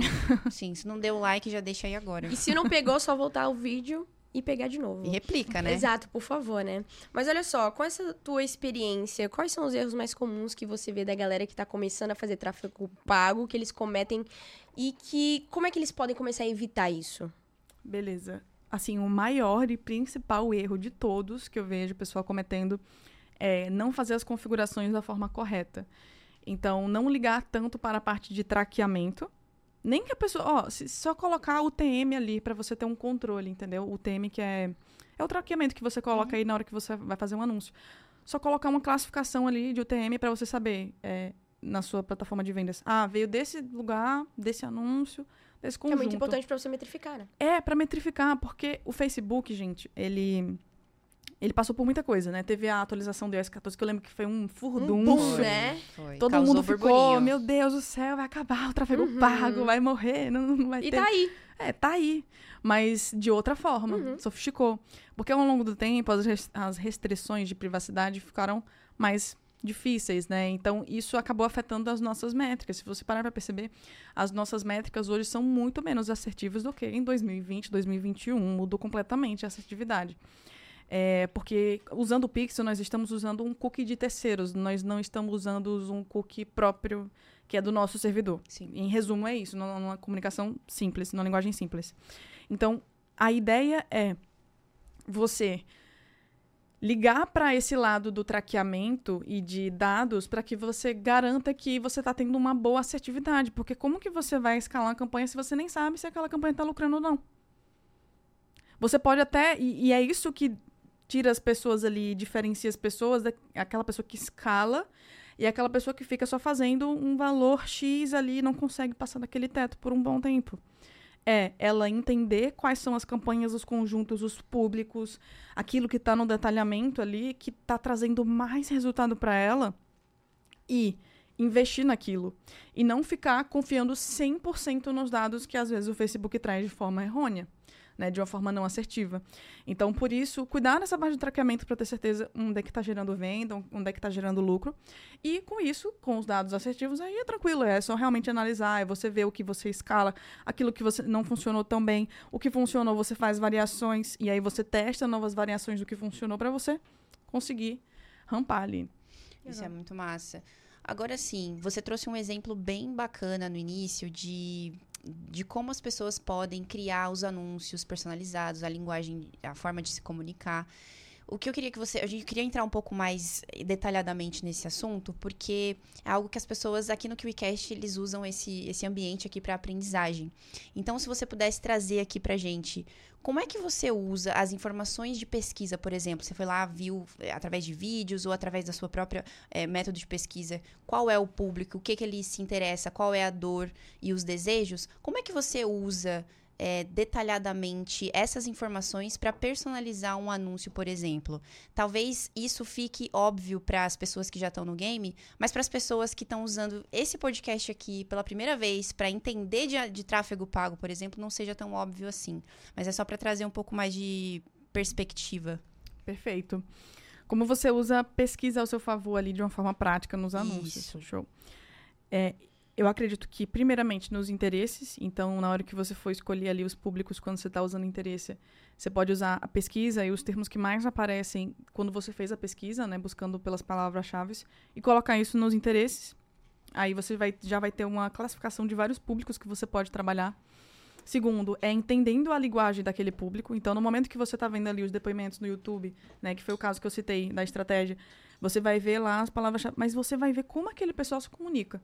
sim. Se não deu like, já deixa aí agora. E se não pegou, só voltar o vídeo e pegar de novo. E replica, né? Exato, por favor, né? Mas olha só, com essa tua experiência, quais são os erros mais comuns que você vê da galera que tá começando a fazer tráfego pago, que eles cometem e que como é que eles podem começar a evitar isso? Beleza. Assim, o maior e principal erro de todos que eu vejo o pessoal cometendo é não fazer as configurações da forma correta. Então, não ligar tanto para a parte de traqueamento, nem que a pessoa, ó, se só colocar o TM ali para você ter um controle, entendeu? O TM que é é o traqueamento que você coloca uhum. aí na hora que você vai fazer um anúncio. Só colocar uma classificação ali de UTM para você saber é, na sua plataforma de vendas. Ah, veio desse lugar, desse anúncio, desse conjunto. É muito importante para você metrificar, né? É, para metrificar, porque o Facebook, gente, ele ele passou por muita coisa, né? Teve a atualização do iOS 14, que eu lembro que foi um furdunço. Um né? Foi. Todo Causou mundo ficou, burburinho. meu Deus do céu, vai acabar o tráfego uhum. pago, vai morrer, não, não vai e ter... E tá aí. É, tá aí. Mas de outra forma, uhum. sofisticou. Porque ao longo do tempo, as restrições de privacidade ficaram mais difíceis, né? Então, isso acabou afetando as nossas métricas. Se você parar para perceber, as nossas métricas hoje são muito menos assertivas do que em 2020, 2021. Mudou completamente a assertividade. É, porque usando o Pixel, nós estamos usando um cookie de terceiros, nós não estamos usando um cookie próprio que é do nosso servidor. Sim. Em resumo, é isso, numa comunicação simples, numa linguagem simples. Então, a ideia é você ligar para esse lado do traqueamento e de dados para que você garanta que você está tendo uma boa assertividade. Porque como que você vai escalar uma campanha se você nem sabe se aquela campanha está lucrando ou não? Você pode até. E, e, é isso que tira as pessoas ali, diferencia as pessoas, aquela pessoa que escala e aquela pessoa que fica só fazendo um valor X ali e não consegue passar daquele teto por um bom tempo. É ela entender quais são as campanhas, os conjuntos, os públicos, aquilo que está no detalhamento ali, que está trazendo mais resultado para ela e investir naquilo. E não ficar confiando 100% nos dados que às vezes o Facebook traz de forma errônea né, de uma forma não assertiva. Então, por isso, cuidar nessa parte de traqueamento para ter certeza onde é que está gerando venda, onde é que está gerando lucro. E com isso, com os dados assertivos, aí é tranquilo, é só realmente analisar, é você ver o que você escala, aquilo que você não funcionou tão bem, o que funcionou, você faz variações, e aí você testa novas variações do que funcionou para você conseguir rampar ali. Isso é muito massa. Agora sim, você trouxe um exemplo bem bacana no início de de como as pessoas podem criar os anúncios personalizados, a linguagem, a forma de se comunicar. O que eu queria que você. A gente queria entrar um pouco mais detalhadamente nesse assunto, porque é algo que as pessoas aqui no KiwiCast eles usam esse, esse ambiente aqui para aprendizagem. Então, se você pudesse trazer aqui pra gente como é que você usa as informações de pesquisa, por exemplo? Você foi lá, viu eh, através de vídeos ou através da sua própria é, método de pesquisa, qual é o público, o que, que ele se interessa, qual é a dor e os desejos? Como é que você usa é, detalhadamente essas informações para personalizar um anúncio, por exemplo. Talvez isso fique óbvio para as pessoas que já estão no game, mas para as pessoas que estão usando esse podcast aqui pela primeira vez para entender de, de tráfego pago, por exemplo, não seja tão óbvio assim. Mas é só para trazer um pouco mais de perspectiva. Perfeito. Como você usa pesquisa ao seu favor ali de uma forma prática nos anúncios. Isso. Show. É, eu acredito que, primeiramente, nos interesses. Então, na hora que você for escolher ali os públicos, quando você está usando interesse, você pode usar a pesquisa e os termos que mais aparecem quando você fez a pesquisa, né? Buscando pelas palavras-chave, e colocar isso nos interesses. Aí você vai, já vai ter uma classificação de vários públicos que você pode trabalhar. Segundo, é entendendo a linguagem daquele público. Então, no momento que você está vendo ali os depoimentos no YouTube, né, que foi o caso que eu citei da estratégia, você vai ver lá as palavras-chave, mas você vai ver como aquele pessoal se comunica.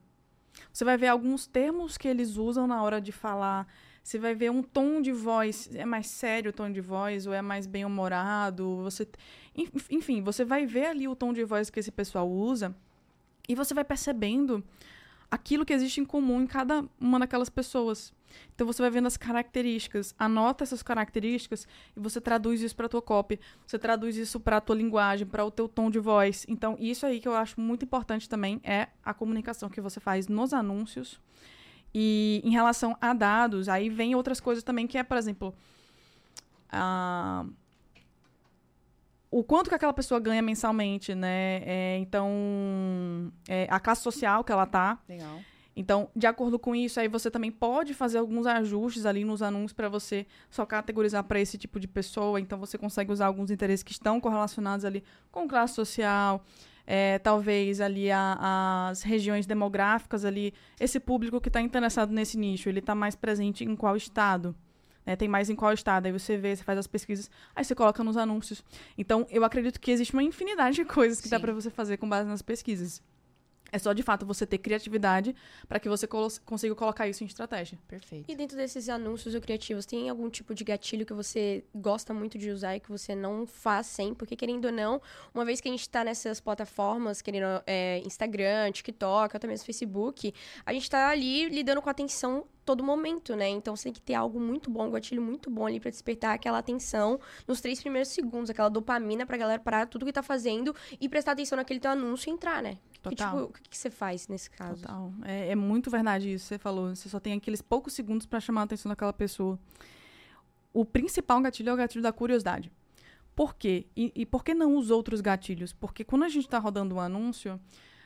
Você vai ver alguns termos que eles usam na hora de falar. Você vai ver um tom de voz, é mais sério o tom de voz ou é mais bem-humorado. Você, enfim, você vai ver ali o tom de voz que esse pessoal usa e você vai percebendo aquilo que existe em comum em cada uma daquelas pessoas. Então você vai vendo as características, anota essas características e você traduz isso para tua cópia, você traduz isso para tua linguagem, para o teu tom de voz. Então isso aí que eu acho muito importante também é a comunicação que você faz nos anúncios. E em relação a dados, aí vem outras coisas também que é, por exemplo, a o quanto que aquela pessoa ganha mensalmente, né? É, então, é, a classe social que ela tá. Legal. Então, de acordo com isso, aí você também pode fazer alguns ajustes ali nos anúncios para você só categorizar para esse tipo de pessoa. Então, você consegue usar alguns interesses que estão correlacionados ali com classe social, é, talvez ali a, as regiões demográficas ali. Esse público que está interessado nesse nicho, ele está mais presente em qual estado? Né, tem mais em qual estado. Aí você vê, você faz as pesquisas, aí você coloca nos anúncios. Então, eu acredito que existe uma infinidade de coisas que Sim. dá para você fazer com base nas pesquisas. É só, de fato, você ter criatividade para que você consiga colocar isso em estratégia. Perfeito. E dentro desses anúncios ou criativos, tem algum tipo de gatilho que você gosta muito de usar e que você não faz sem? Porque, querendo ou não, uma vez que a gente está nessas plataformas, querendo é, Instagram, TikTok, até mesmo Facebook, a gente está ali lidando com atenção todo momento, né? Então você tem que ter algo muito bom, um gatilho muito bom ali para despertar aquela atenção nos três primeiros segundos, aquela dopamina pra galera parar tudo que tá fazendo e prestar atenção naquele teu anúncio e entrar, né? Total. tipo, o que, que, você faz nesse caso? Total. É, é, muito verdade isso que você falou. Você só tem aqueles poucos segundos para chamar a atenção daquela pessoa. O principal gatilho é o gatilho da curiosidade. Por quê? E, e por que não os outros gatilhos? Porque quando a gente está rodando um anúncio,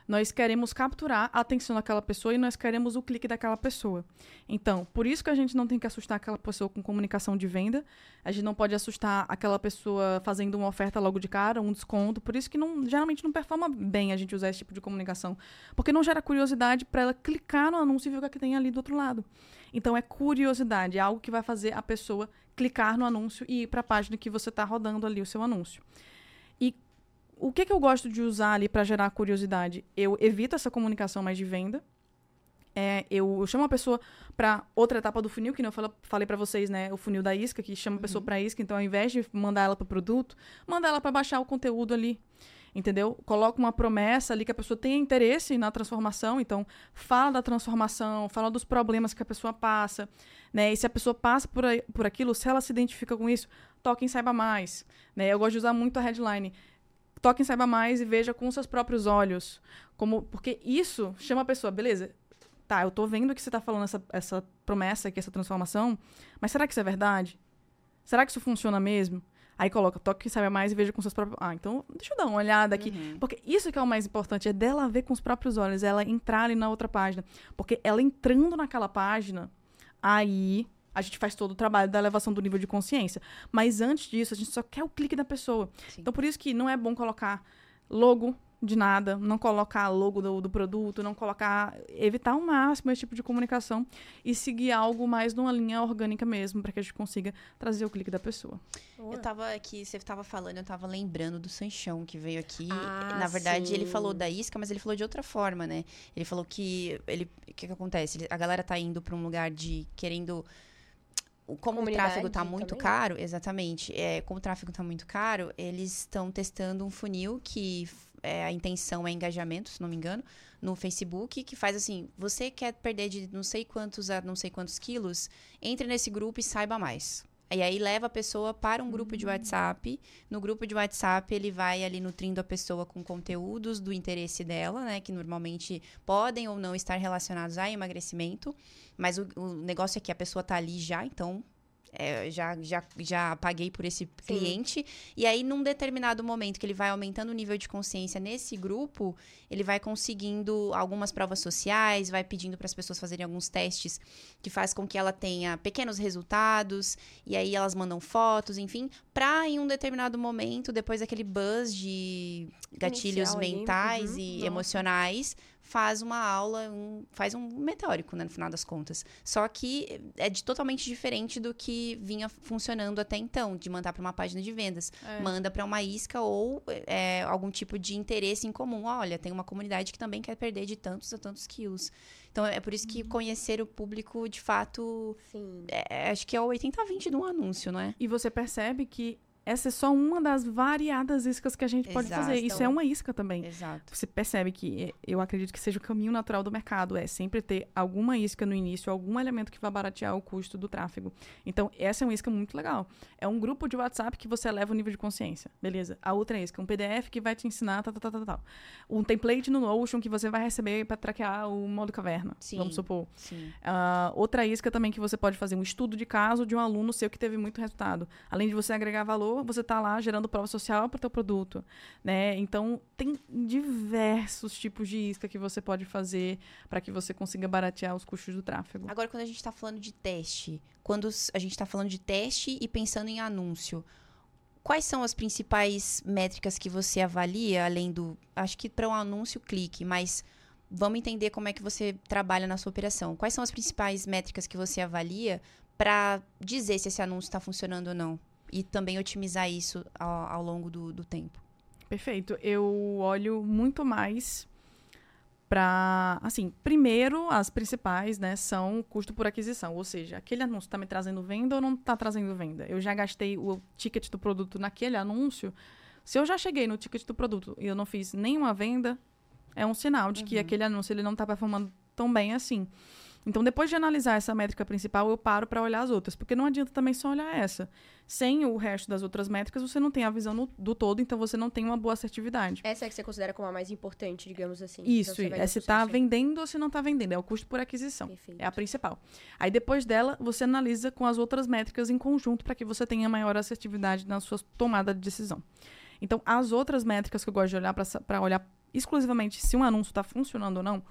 nós queremos capturar a atenção daquela pessoa e nós queremos o clique daquela pessoa. Então, por isso que a gente não tem que assustar aquela pessoa com comunicação de venda. A gente não pode assustar aquela pessoa fazendo uma oferta logo de cara, um desconto. Por isso que não, geralmente não performa bem a gente usar esse tipo de comunicação. Porque não gera curiosidade para ela clicar no anúncio e ver o que, é que tem ali do outro lado. Então, é curiosidade, é algo que vai fazer a pessoa clicar no anúncio e ir para a página que você está rodando ali o seu anúncio. E o que, que eu gosto de usar ali para gerar curiosidade? Eu evito essa comunicação mais de venda. É, eu, eu, chamo a pessoa para outra etapa do funil, que eu falei para vocês, né? O funil da isca, que chama a pessoa uhum. para isca. Então, ao invés de mandar ela para o produto, manda ela para baixar o conteúdo ali. Entendeu? Coloca uma promessa ali que a pessoa tenha interesse na transformação. Então, fala da transformação, fala dos problemas que a pessoa passa. Né? E se a pessoa passa por, por aquilo, se ela se identifica com isso, toque em Saiba Mais. Né? Eu gosto de usar muito a headline toque em Saiba Mais e veja com seus próprios olhos. como Porque isso chama a pessoa, beleza, tá, eu tô vendo que você tá falando essa, essa promessa aqui, essa transformação, mas será que isso é verdade? Será que isso funciona mesmo? Aí coloca, toque em saiba mais e veja com seus próprios. Ah, então deixa eu dar uma olhada aqui. Uhum. Porque isso que é o mais importante, é dela ver com os próprios olhos, ela entrar ali na outra página. Porque ela entrando naquela página, aí a gente faz todo o trabalho da elevação do nível de consciência. Mas antes disso, a gente só quer o clique da pessoa. Sim. Então, por isso que não é bom colocar logo de nada, não colocar logo do, do, produto, não colocar. evitar ao máximo esse tipo de comunicação e seguir algo mais numa linha orgânica mesmo, para que a gente consiga trazer o clique da pessoa. Eu tava aqui, você tava falando, eu tava lembrando do Sanchão que veio aqui. Ah, Na verdade, sim. ele falou da isca, mas ele falou de outra forma, né? Ele falou que. ele O que, que acontece? A galera tá indo para um lugar de querendo como o tráfego está muito também. caro, exatamente, é, como o tráfego está muito caro, eles estão testando um funil que é, a intenção é engajamento, se não me engano, no Facebook, que faz assim: você quer perder de não sei quantos a não sei quantos quilos, entre nesse grupo e saiba mais. E aí leva a pessoa para um grupo de hum. WhatsApp. No grupo de WhatsApp, ele vai ali nutrindo a pessoa com conteúdos do interesse dela, né? Que normalmente podem ou não estar relacionados a emagrecimento. Mas o, o negócio é que a pessoa tá ali já, então é, já, já, já paguei por esse Sim. cliente. E aí, num determinado momento que ele vai aumentando o nível de consciência nesse grupo, ele vai conseguindo algumas provas sociais, vai pedindo para as pessoas fazerem alguns testes que faz com que ela tenha pequenos resultados. E aí elas mandam fotos, enfim, para em um determinado momento, depois daquele buzz de gatilhos Inicial, mentais uhum. e emocionais, faz uma aula, um, faz um meteórico, né, no final das contas. Só que é de, totalmente diferente do que vinha funcionando até então, de mandar para uma página de vendas. É. Manda para uma isca ou é, algum tipo de interesse em comum. Olha, tem uma comunidade que também quer perder de tantos a tantos quilos. Então é por isso que uhum. conhecer o público, de fato, é, acho que é o 80-20 de um anúncio, não é? E você percebe que essa é só uma das variadas iscas que a gente pode fazer. Isso é uma isca também. Exato. Você percebe que eh, eu acredito que seja o caminho natural do mercado, é sempre ter alguma isca no início, algum elemento que vai baratear o custo do tráfego. Então, essa é uma isca muito legal. É um grupo de WhatsApp que você eleva o nível de consciência. Beleza. A outra isca, um PDF que vai te ensinar, tal, tal, tal, tal. Um template no Notion que você vai receber para traquear o modo caverna. Sim. Vamos supor. Sim. Uh, outra isca também que você pode fazer um estudo de caso de um aluno seu que teve muito resultado. Além de você agregar valor, você está lá gerando prova social para o teu produto, né? Então tem diversos tipos de isca que você pode fazer para que você consiga baratear os custos do tráfego. Agora, quando a gente está falando de teste, quando a gente está falando de teste e pensando em anúncio, quais são as principais métricas que você avalia, além do. Acho que para um anúncio, clique, mas vamos entender como é que você trabalha na sua operação. Quais são as principais métricas que você avalia para dizer se esse anúncio está funcionando ou não? E também otimizar isso ao, ao longo do, do tempo. Perfeito. Eu olho muito mais para, assim, primeiro, as principais, né, são custo por aquisição, ou seja, aquele anúncio está me trazendo venda ou não está trazendo venda? Eu já gastei o ticket do produto naquele anúncio. Se eu já cheguei no ticket do produto e eu não fiz nenhuma venda, é um sinal de uhum. que aquele anúncio ele não está performando tão bem assim. Então, depois de analisar essa métrica principal, eu paro para olhar as outras, porque não adianta também só olhar essa. Sem o resto das outras métricas, você não tem a visão no, do todo, então você não tem uma boa assertividade. Essa é que você considera como a mais importante, digamos assim. Isso, então é se está vendendo ou se não está vendendo. É o custo por aquisição. Perfeito. É a principal. Aí, depois dela, você analisa com as outras métricas em conjunto para que você tenha maior assertividade na sua tomada de decisão. Então, as outras métricas que eu gosto de olhar para olhar exclusivamente se um anúncio está funcionando ou não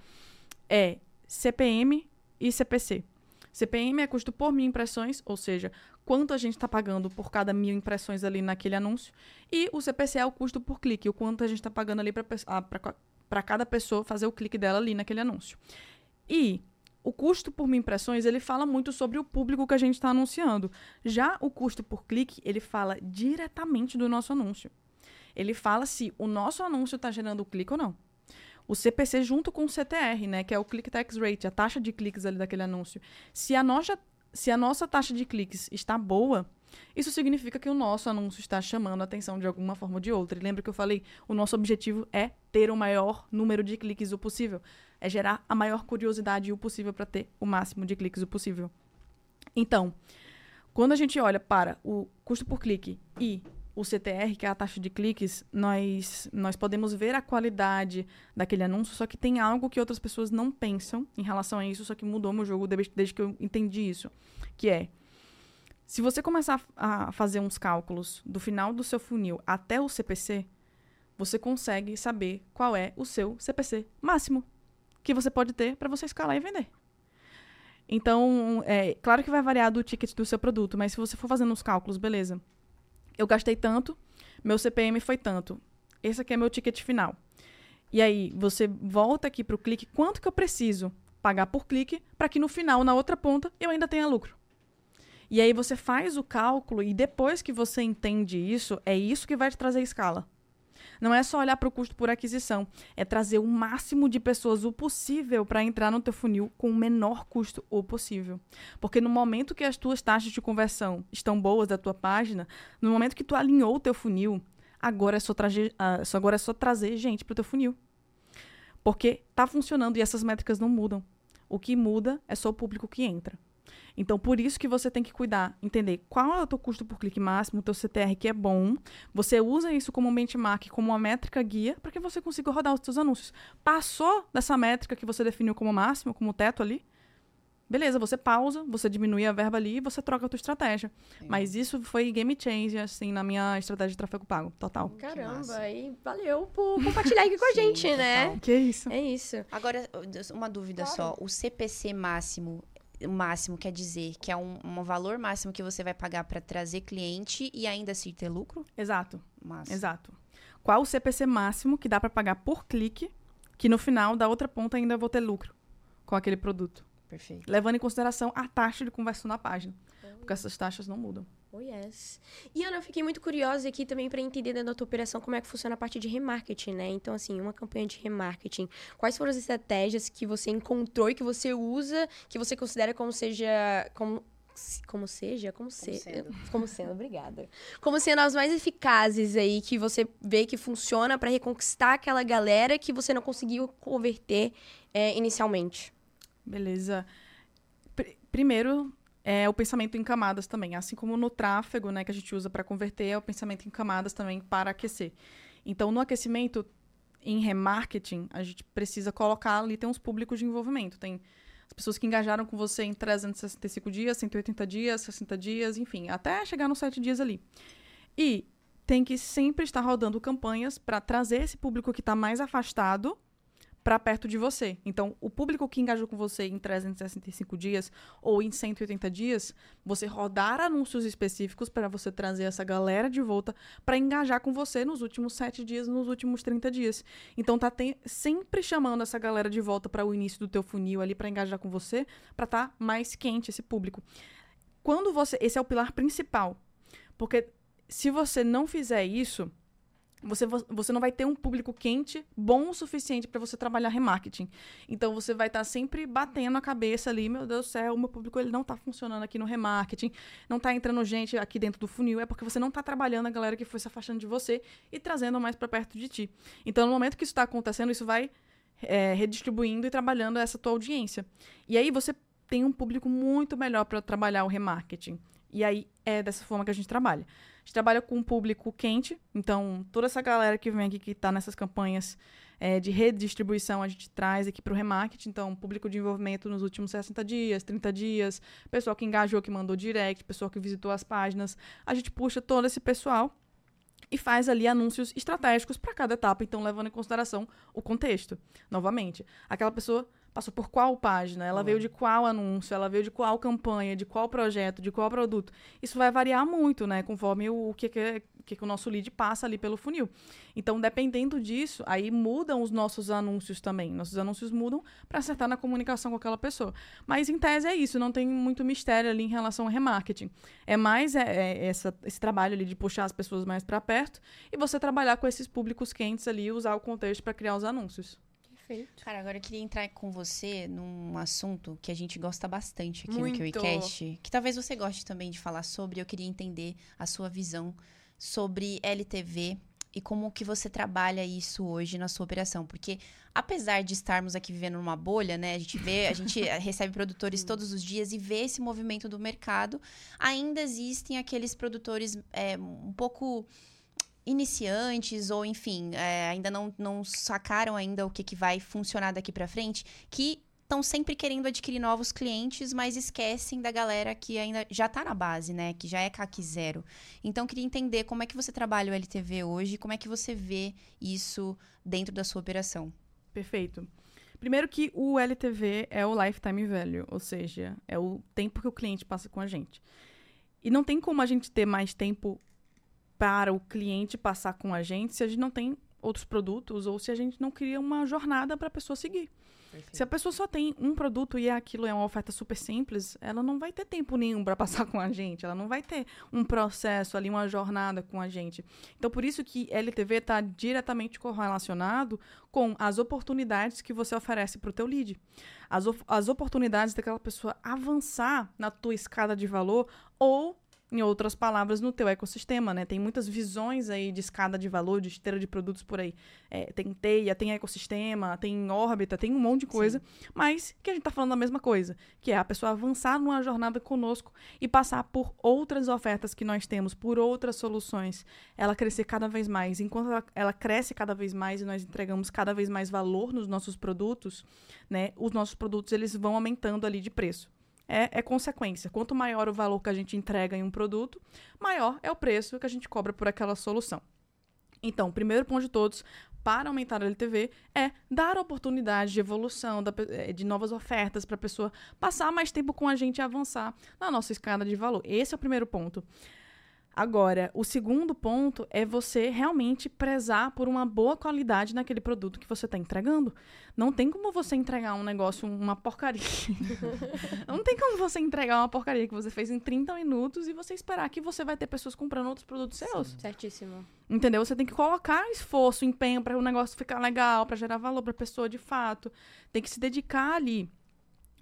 é CPM e CPC. CPM é custo por mil impressões, ou seja, quanto a gente está pagando por cada mil impressões ali naquele anúncio. E o CPC é o custo por clique, o quanto a gente está pagando ali para ah, cada pessoa fazer o clique dela ali naquele anúncio. E o custo por mil impressões, ele fala muito sobre o público que a gente está anunciando. Já o custo por clique, ele fala diretamente do nosso anúncio. Ele fala se o nosso anúncio está gerando clique ou não o CPC junto com o CTR, né, que é o click tax rate, a taxa de cliques ali daquele anúncio. Se a nossa, se a nossa taxa de cliques está boa, isso significa que o nosso anúncio está chamando a atenção de alguma forma ou de outra. E lembra que eu falei, o nosso objetivo é ter o maior número de cliques o possível, é gerar a maior curiosidade o possível para ter o máximo de cliques o possível. Então, quando a gente olha para o custo por clique e o CTR, que é a taxa de cliques, nós, nós podemos ver a qualidade daquele anúncio, só que tem algo que outras pessoas não pensam em relação a isso, só que mudou meu jogo desde, que eu entendi isso. Que é, se você começar a fazer uns cálculos do final do seu funil até o CPC, você consegue saber qual é o seu CPC máximo que você pode ter para você escalar e vender. Então, é claro que vai variar do ticket do seu produto, mas se você for fazendo os cálculos, beleza eu gastei tanto, meu CPM foi tanto. Esse aqui é meu ticket final. E aí, você volta aqui para o clique, quanto que eu preciso pagar por clique para que no final, na outra ponta, eu ainda tenha lucro. E aí você faz o cálculo e depois que você entende isso, é isso que vai te trazer escala. Não é só olhar para o custo por aquisição, é trazer o máximo de pessoas o possível para entrar no teu funil com o menor custo o possível. Porque no momento que as tuas taxas de conversão estão boas da tua página, no momento que tu alinhou o teu funil, agora é só, trazer, uh, agora é só trazer gente para o teu funil. Porque está funcionando e essas métricas não mudam. O que muda é só o público que entra. Então, por isso que você tem que cuidar, entender qual é o teu custo por clique máximo, o teu CTR que é bom. Você usa isso como um benchmark, como uma métrica guia, para que você consiga rodar os seus anúncios. Passou dessa métrica que você definiu como máximo, como teto ali, beleza, você pausa, você diminui a verba ali e você troca a tua estratégia. Sim. Mas isso foi game changer, assim, na minha estratégia de tráfego pago, total. Caramba, e valeu por compartilhar aqui com a gente, Sim, né? Total. Que isso. É isso. Agora, uma dúvida claro. só. O CPC máximo, máximo quer dizer que é um, um valor máximo que você vai pagar para trazer cliente e ainda assim ter lucro? Exato. Massa. Exato. Qual o CPC máximo que dá para pagar por clique, que no final da outra ponta ainda vou ter lucro com aquele produto? Perfeito. Levando em consideração a taxa de conversão na página, porque essas taxas não mudam. Oh, yes. E, Ana, eu fiquei muito curiosa aqui também para entender dentro da tua operação como é que funciona a parte de remarketing, né? Então, assim, uma campanha de remarketing. Quais foram as estratégias que você encontrou e que você usa, que você considera como seja... Como como seja, como, como ser, sendo. como sendo, obrigada. Como sendo as mais eficazes aí que você vê que funciona para reconquistar aquela galera que você não conseguiu converter é, inicialmente. Beleza. Pr primeiro, é o pensamento em camadas também, assim como no tráfego, né, que a gente usa para converter, é o pensamento em camadas também para aquecer. Então, no aquecimento em remarketing, a gente precisa colocar ali tem uns públicos de envolvimento, tem as pessoas que engajaram com você em 365 dias, 180 dias, 60 dias, enfim, até chegar nos 7 dias ali. E tem que sempre estar rodando campanhas para trazer esse público que está mais afastado para perto de você. Então, o público que engajou com você em 365 dias ou em 180 dias, você rodar anúncios específicos para você trazer essa galera de volta para engajar com você nos últimos 7 dias, nos últimos 30 dias. Então, tá sempre chamando essa galera de volta para o início do teu funil ali para engajar com você, para estar tá mais quente esse público. Quando você, esse é o pilar principal. Porque se você não fizer isso, você, você não vai ter um público quente bom o suficiente para você trabalhar remarketing. Então você vai estar tá sempre batendo a cabeça ali, meu Deus do céu, o meu público ele não está funcionando aqui no remarketing, não está entrando gente aqui dentro do funil, é porque você não está trabalhando a galera que foi se afastando de você e trazendo mais para perto de ti. Então no momento que isso está acontecendo, isso vai é, redistribuindo e trabalhando essa tua audiência. E aí você tem um público muito melhor para trabalhar o remarketing. E aí é dessa forma que a gente trabalha gente trabalha com um público quente, então toda essa galera que vem aqui, que está nessas campanhas é, de redistribuição, a gente traz aqui para o remarketing, então público de envolvimento nos últimos 60 dias, 30 dias, pessoal que engajou, que mandou direct, pessoal que visitou as páginas, a gente puxa todo esse pessoal e faz ali anúncios estratégicos para cada etapa, então levando em consideração o contexto. Novamente, aquela pessoa passou por qual página, ela uhum. veio de qual anúncio, ela veio de qual campanha, de qual projeto, de qual produto. Isso vai variar muito, né, conforme o, o que, que, que, que o nosso lead passa ali pelo funil. Então, dependendo disso, aí mudam os nossos anúncios também. Nossos anúncios mudam para acertar na comunicação com aquela pessoa. Mas, em tese, é isso, não tem muito mistério ali em relação ao remarketing. É mais é, é essa, esse trabalho ali de puxar as pessoas mais para perto e você trabalhar com esses públicos quentes ali e usar o contexto para criar os anúncios. Perfeito. Cara, agora eu queria entrar com você num assunto que a gente gosta bastante aqui Muito. no KiwiCast, que talvez você goste também de falar sobre. Eu queria entender a sua visão sobre LTV e como que você trabalha isso hoje na sua operação, porque apesar de estarmos aqui vivendo numa bolha, né, a gente vê, a gente recebe produtores todos os dias e vê esse movimento do mercado, ainda existem aqueles produtores é, um pouco iniciantes ou enfim é, ainda não, não sacaram ainda o que, que vai funcionar daqui para frente que estão sempre querendo adquirir novos clientes, mas esquecem da galera que ainda já está na base, né? Que já é CAC zero. Então, queria entender como é que você trabalha o LTV hoje, como é que você vê isso dentro da sua operação. Perfeito. Primeiro que o LTV é o lifetime value, ou seja, é o tempo que o cliente passa com a gente. E não tem como a gente ter mais tempo para o cliente passar com a gente se a gente não tem outros produtos ou se a gente não cria uma jornada para a pessoa seguir. Perfeito. Se a pessoa só tem um produto e aquilo é uma oferta super simples, ela não vai ter tempo nenhum para passar com a gente, ela não vai ter um processo ali, uma jornada com a gente. Então, por isso que LTV está diretamente correlacionado com as oportunidades que você oferece para o teu lead. As, as oportunidades daquela pessoa avançar na tua escada de valor ou em outras palavras, no teu ecossistema, né? Tem muitas visões aí de escada de valor, de esteira de produtos por aí. É, tem teia, tem ecossistema, tem órbita, tem um monte de coisa, Sim. mas que a gente tá falando da mesma coisa, que é a pessoa avançar numa jornada conosco e passar por outras ofertas que nós temos, por outras soluções, ela crescer cada vez mais. Enquanto ela, ela cresce cada vez mais e nós entregamos cada vez mais valor nos nossos produtos, né? Os nossos produtos, eles vão aumentando ali de preço é, é, consequência. Quanto maior o valor que a gente entrega em um produto, maior é o preço que a gente cobra por aquela solução. Então, o primeiro ponto de todos para aumentar a LTV é dar oportunidade de evolução, eh, de novas ofertas para a pessoa passar mais tempo com a gente e avançar na nossa escada de valor. Esse é o primeiro ponto. Agora, o segundo ponto é você realmente prezar por uma boa qualidade naquele produto que você está entregando. Não tem como você entregar um negócio, uma porcaria. não tem como você entregar uma porcaria que você fez em 30 minutos e você esperar que você vai ter pessoas comprando outros produtos seus. Certíssimo. Entendeu? Você tem que colocar esforço, empenho para o negócio ficar legal, para gerar valor para a pessoa de fato. Tem que se dedicar ali.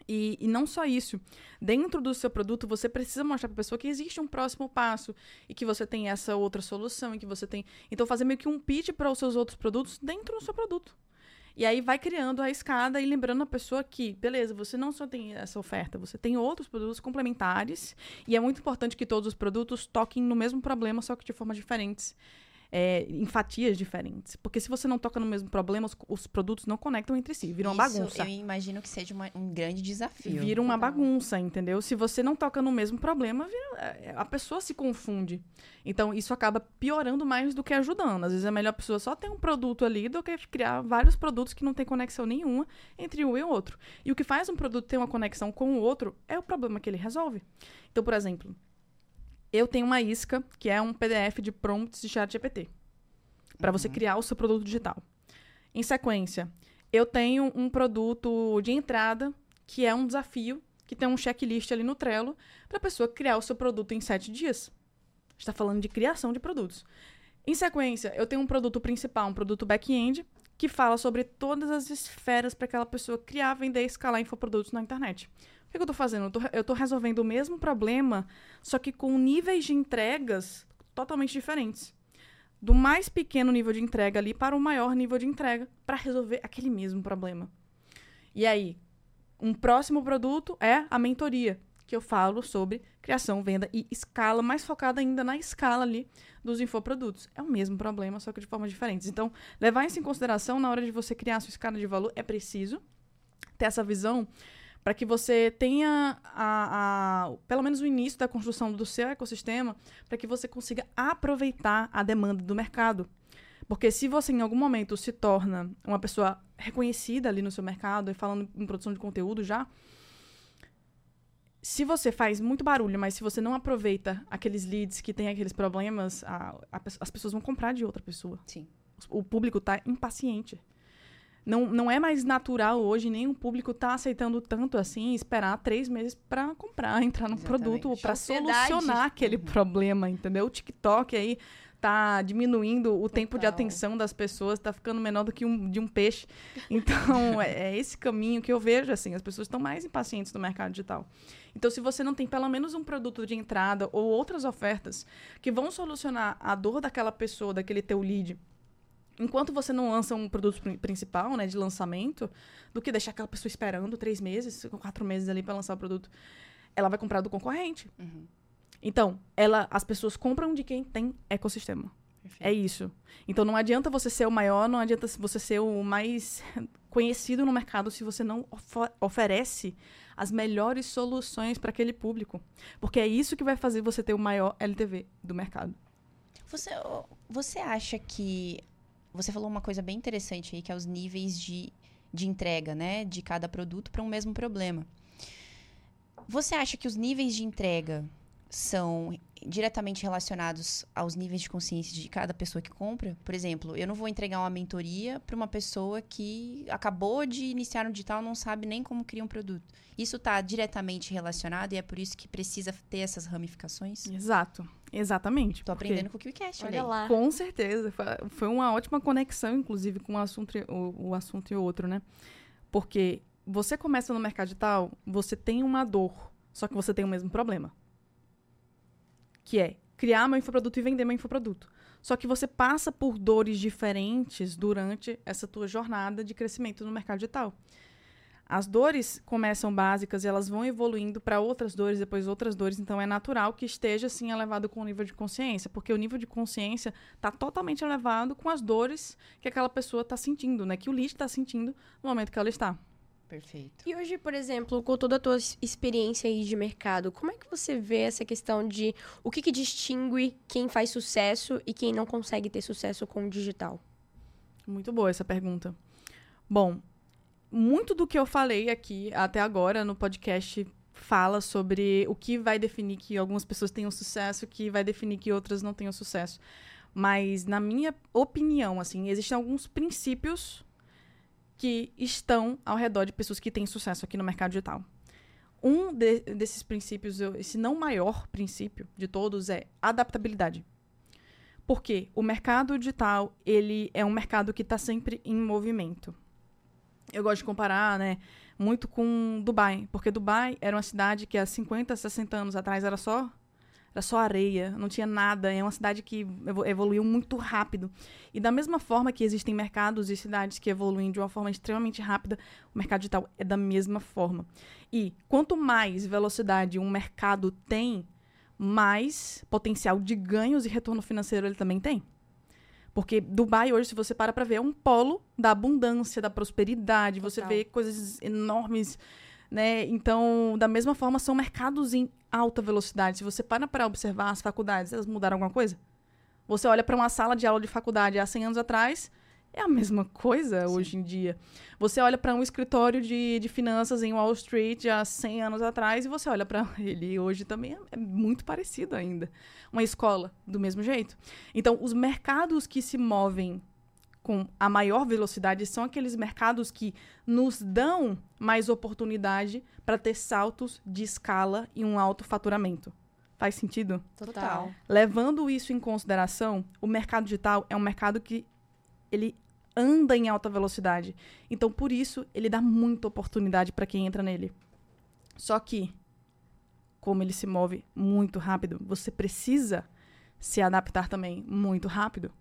E, e, não só isso. Dentro do seu produto, você precisa mostrar para a pessoa que existe um próximo passo e que você tem essa outra solução e que você tem. Então, fazer meio que um pitch para os seus outros produtos dentro do seu produto. E aí vai criando a escada e lembrando a pessoa que, beleza, você não só tem essa oferta, você tem outros produtos complementares. E é muito importante que todos os produtos toquem no mesmo problema, só que de formas diferentes é, em fatias diferentes. Porque se você não toca no mesmo problema, os, os produtos não conectam entre si, viram uma bagunça. Eu imagino que seja uma, um grande desafio. Vira uma bagunça, entendeu? Se você não toca no mesmo problema, vira, é, a pessoa se confunde. Então, isso acaba piorando mais do que ajudando. Às vezes é melhor a pessoa só ter um produto ali do que criar vários produtos que não tem conexão nenhuma entre um e o outro. E o que faz um produto ter uma conexão com o outro é o problema que ele resolve. Então, por exemplo, eu tenho uma isca, que é um PDF de prompts de chat GPT, para uhum. você criar o seu produto digital. Em sequência, eu tenho um produto de entrada, que é um desafio, que tem um checklist ali no Trello, para a pessoa criar o seu produto em sete dias. está falando de criação de produtos. Em sequência, eu tenho um produto principal, um produto back-end, que fala sobre todas as esferas para aquela pessoa criar, vender e escalar infoprodutos na internet. O que, eu estou fazendo? Eu estou resolvendo o mesmo problema, só que com níveis de entregas totalmente diferentes. Do mais pequeno nível de entrega ali para o maior nível de entrega, para resolver aquele mesmo problema. E aí, um próximo produto é a mentoria, que eu falo sobre criação, venda e escala, mais focada ainda na escala ali dos infoprodutos. É o mesmo problema, só que de formas diferentes. Então, levar isso em consideração na hora de você criar a sua escala de valor é preciso ter essa visão para que você tenha a, a, pelo menos o início da construção do seu ecossistema, para que você consiga aproveitar a demanda do mercado. Porque se você em algum momento se torna uma pessoa reconhecida ali no seu mercado e falando em produção de conteúdo já, se você faz muito barulho, mas se você não aproveita aqueles leads que têm aqueles problemas, a, a, as pessoas vão comprar de outra pessoa. Sim. O público está impaciente não, não é mais natural hoje, nem o público tá aceitando tanto assim, esperar três meses para comprar, entrar no Exatamente. produto, para solucionar aquele uhum. problema, entendeu? O TikTok aí tá diminuindo o Total. tempo de atenção das pessoas, tá ficando menor do que um, de um peixe. Então, é, é, esse caminho que eu vejo, assim, as pessoas estão mais impacientes no mercado digital. Então, se você não tem pelo menos um produto de entrada ou outras ofertas que vão solucionar a dor daquela pessoa, daquele teu lead, enquanto você não lança um produto principal, né, de lançamento, do que deixar aquela pessoa esperando três meses, quatro meses ali para lançar o produto, ela vai comprar do concorrente. Uhum. Então, ela, as pessoas compram de quem tem ecossistema. Perfeito. É isso. Então, não adianta você ser o maior, não adianta você ser o mais conhecido no mercado se você não of oferece as melhores soluções para aquele público. Porque é isso que vai fazer você ter o maior LTV do mercado. Você, você acha que você falou uma coisa bem interessante aí, que é os níveis de, de entrega, né? De cada produto para um mesmo problema. Você acha que os níveis de entrega são diretamente relacionados aos níveis de consciência de cada pessoa que compra? Por exemplo, eu não vou entregar uma mentoria para uma pessoa que acabou de iniciar no digital não sabe nem como criar um produto. Isso está diretamente relacionado e é por isso que precisa ter essas ramificações? Exato. Exatamente. Tô aprendendo com o KiwiCast, olha lá. Com certeza. Foi uma ótima conexão, inclusive, com o assunto, o, o assunto e o outro, né? Porque você começa no mercado digital, você tem uma dor, só que você tem o mesmo problema. Que é criar meu infoproduto e vender meu infoproduto. Só que você passa por dores diferentes durante essa tua jornada de crescimento no mercado digital. As dores começam básicas e elas vão evoluindo para outras dores, depois outras dores. Então é natural que esteja assim elevado com o nível de consciência, porque o nível de consciência está totalmente elevado com as dores que aquela pessoa está sentindo, né? Que o lead está sentindo no momento que ela está. Perfeito. E hoje, por exemplo, com toda a tua experiência aí de mercado, como é que você vê essa questão de o que, que distingue quem faz sucesso e quem não consegue ter sucesso com o digital? Muito boa essa pergunta. Bom, muito do que eu falei aqui até agora no podcast fala sobre o que vai definir que algumas pessoas tenham sucesso, o que vai definir que outras não tenham sucesso. Mas na minha opinião, assim, existem alguns princípios que estão ao redor de pessoas que têm sucesso aqui no mercado digital. Um de, desses princípios, esse não maior princípio de todos, é adaptabilidade. Porque o mercado digital, ele é um mercado que está sempre em movimento. eu gosto de comparar, né, muito com Dubai, porque Dubai era uma cidade que há 50, 60 anos atrás era só era só areia, não tinha nada. É uma cidade que evoluiu muito rápido. E da mesma forma que existem mercados e cidades que evoluem de uma forma extremamente rápida, o mercado digital é da mesma forma. E quanto mais velocidade um mercado tem, mais potencial de ganhos e retorno financeiro ele também tem. Porque Dubai hoje, se você para para ver, é um polo da abundância, da prosperidade. Total. Você vê coisas enormes, né? Então, da mesma forma, são mercados em alta velocidade. Se você para para observar as faculdades, elas mudaram alguma coisa? Você olha para uma sala de aula de faculdade há 100 anos atrás, é a mesma coisa Sim. hoje em dia. Você olha para um escritório de, de finanças em Wall Street há 100 anos atrás e você olha para ele hoje também é, é muito parecido ainda. Uma escola, do mesmo jeito. Então, os mercados que se movem com a maior velocidade são aqueles mercados que nos dão mais oportunidade para ter saltos de escala e um alto faturamento. Faz sentido? Total. Levando isso em consideração, o mercado digital é um mercado que ele anda em alta velocidade. Então, por isso, ele dá muita oportunidade para quem entra nele. Só que, como ele se move muito rápido, você precisa se adaptar também muito rápido.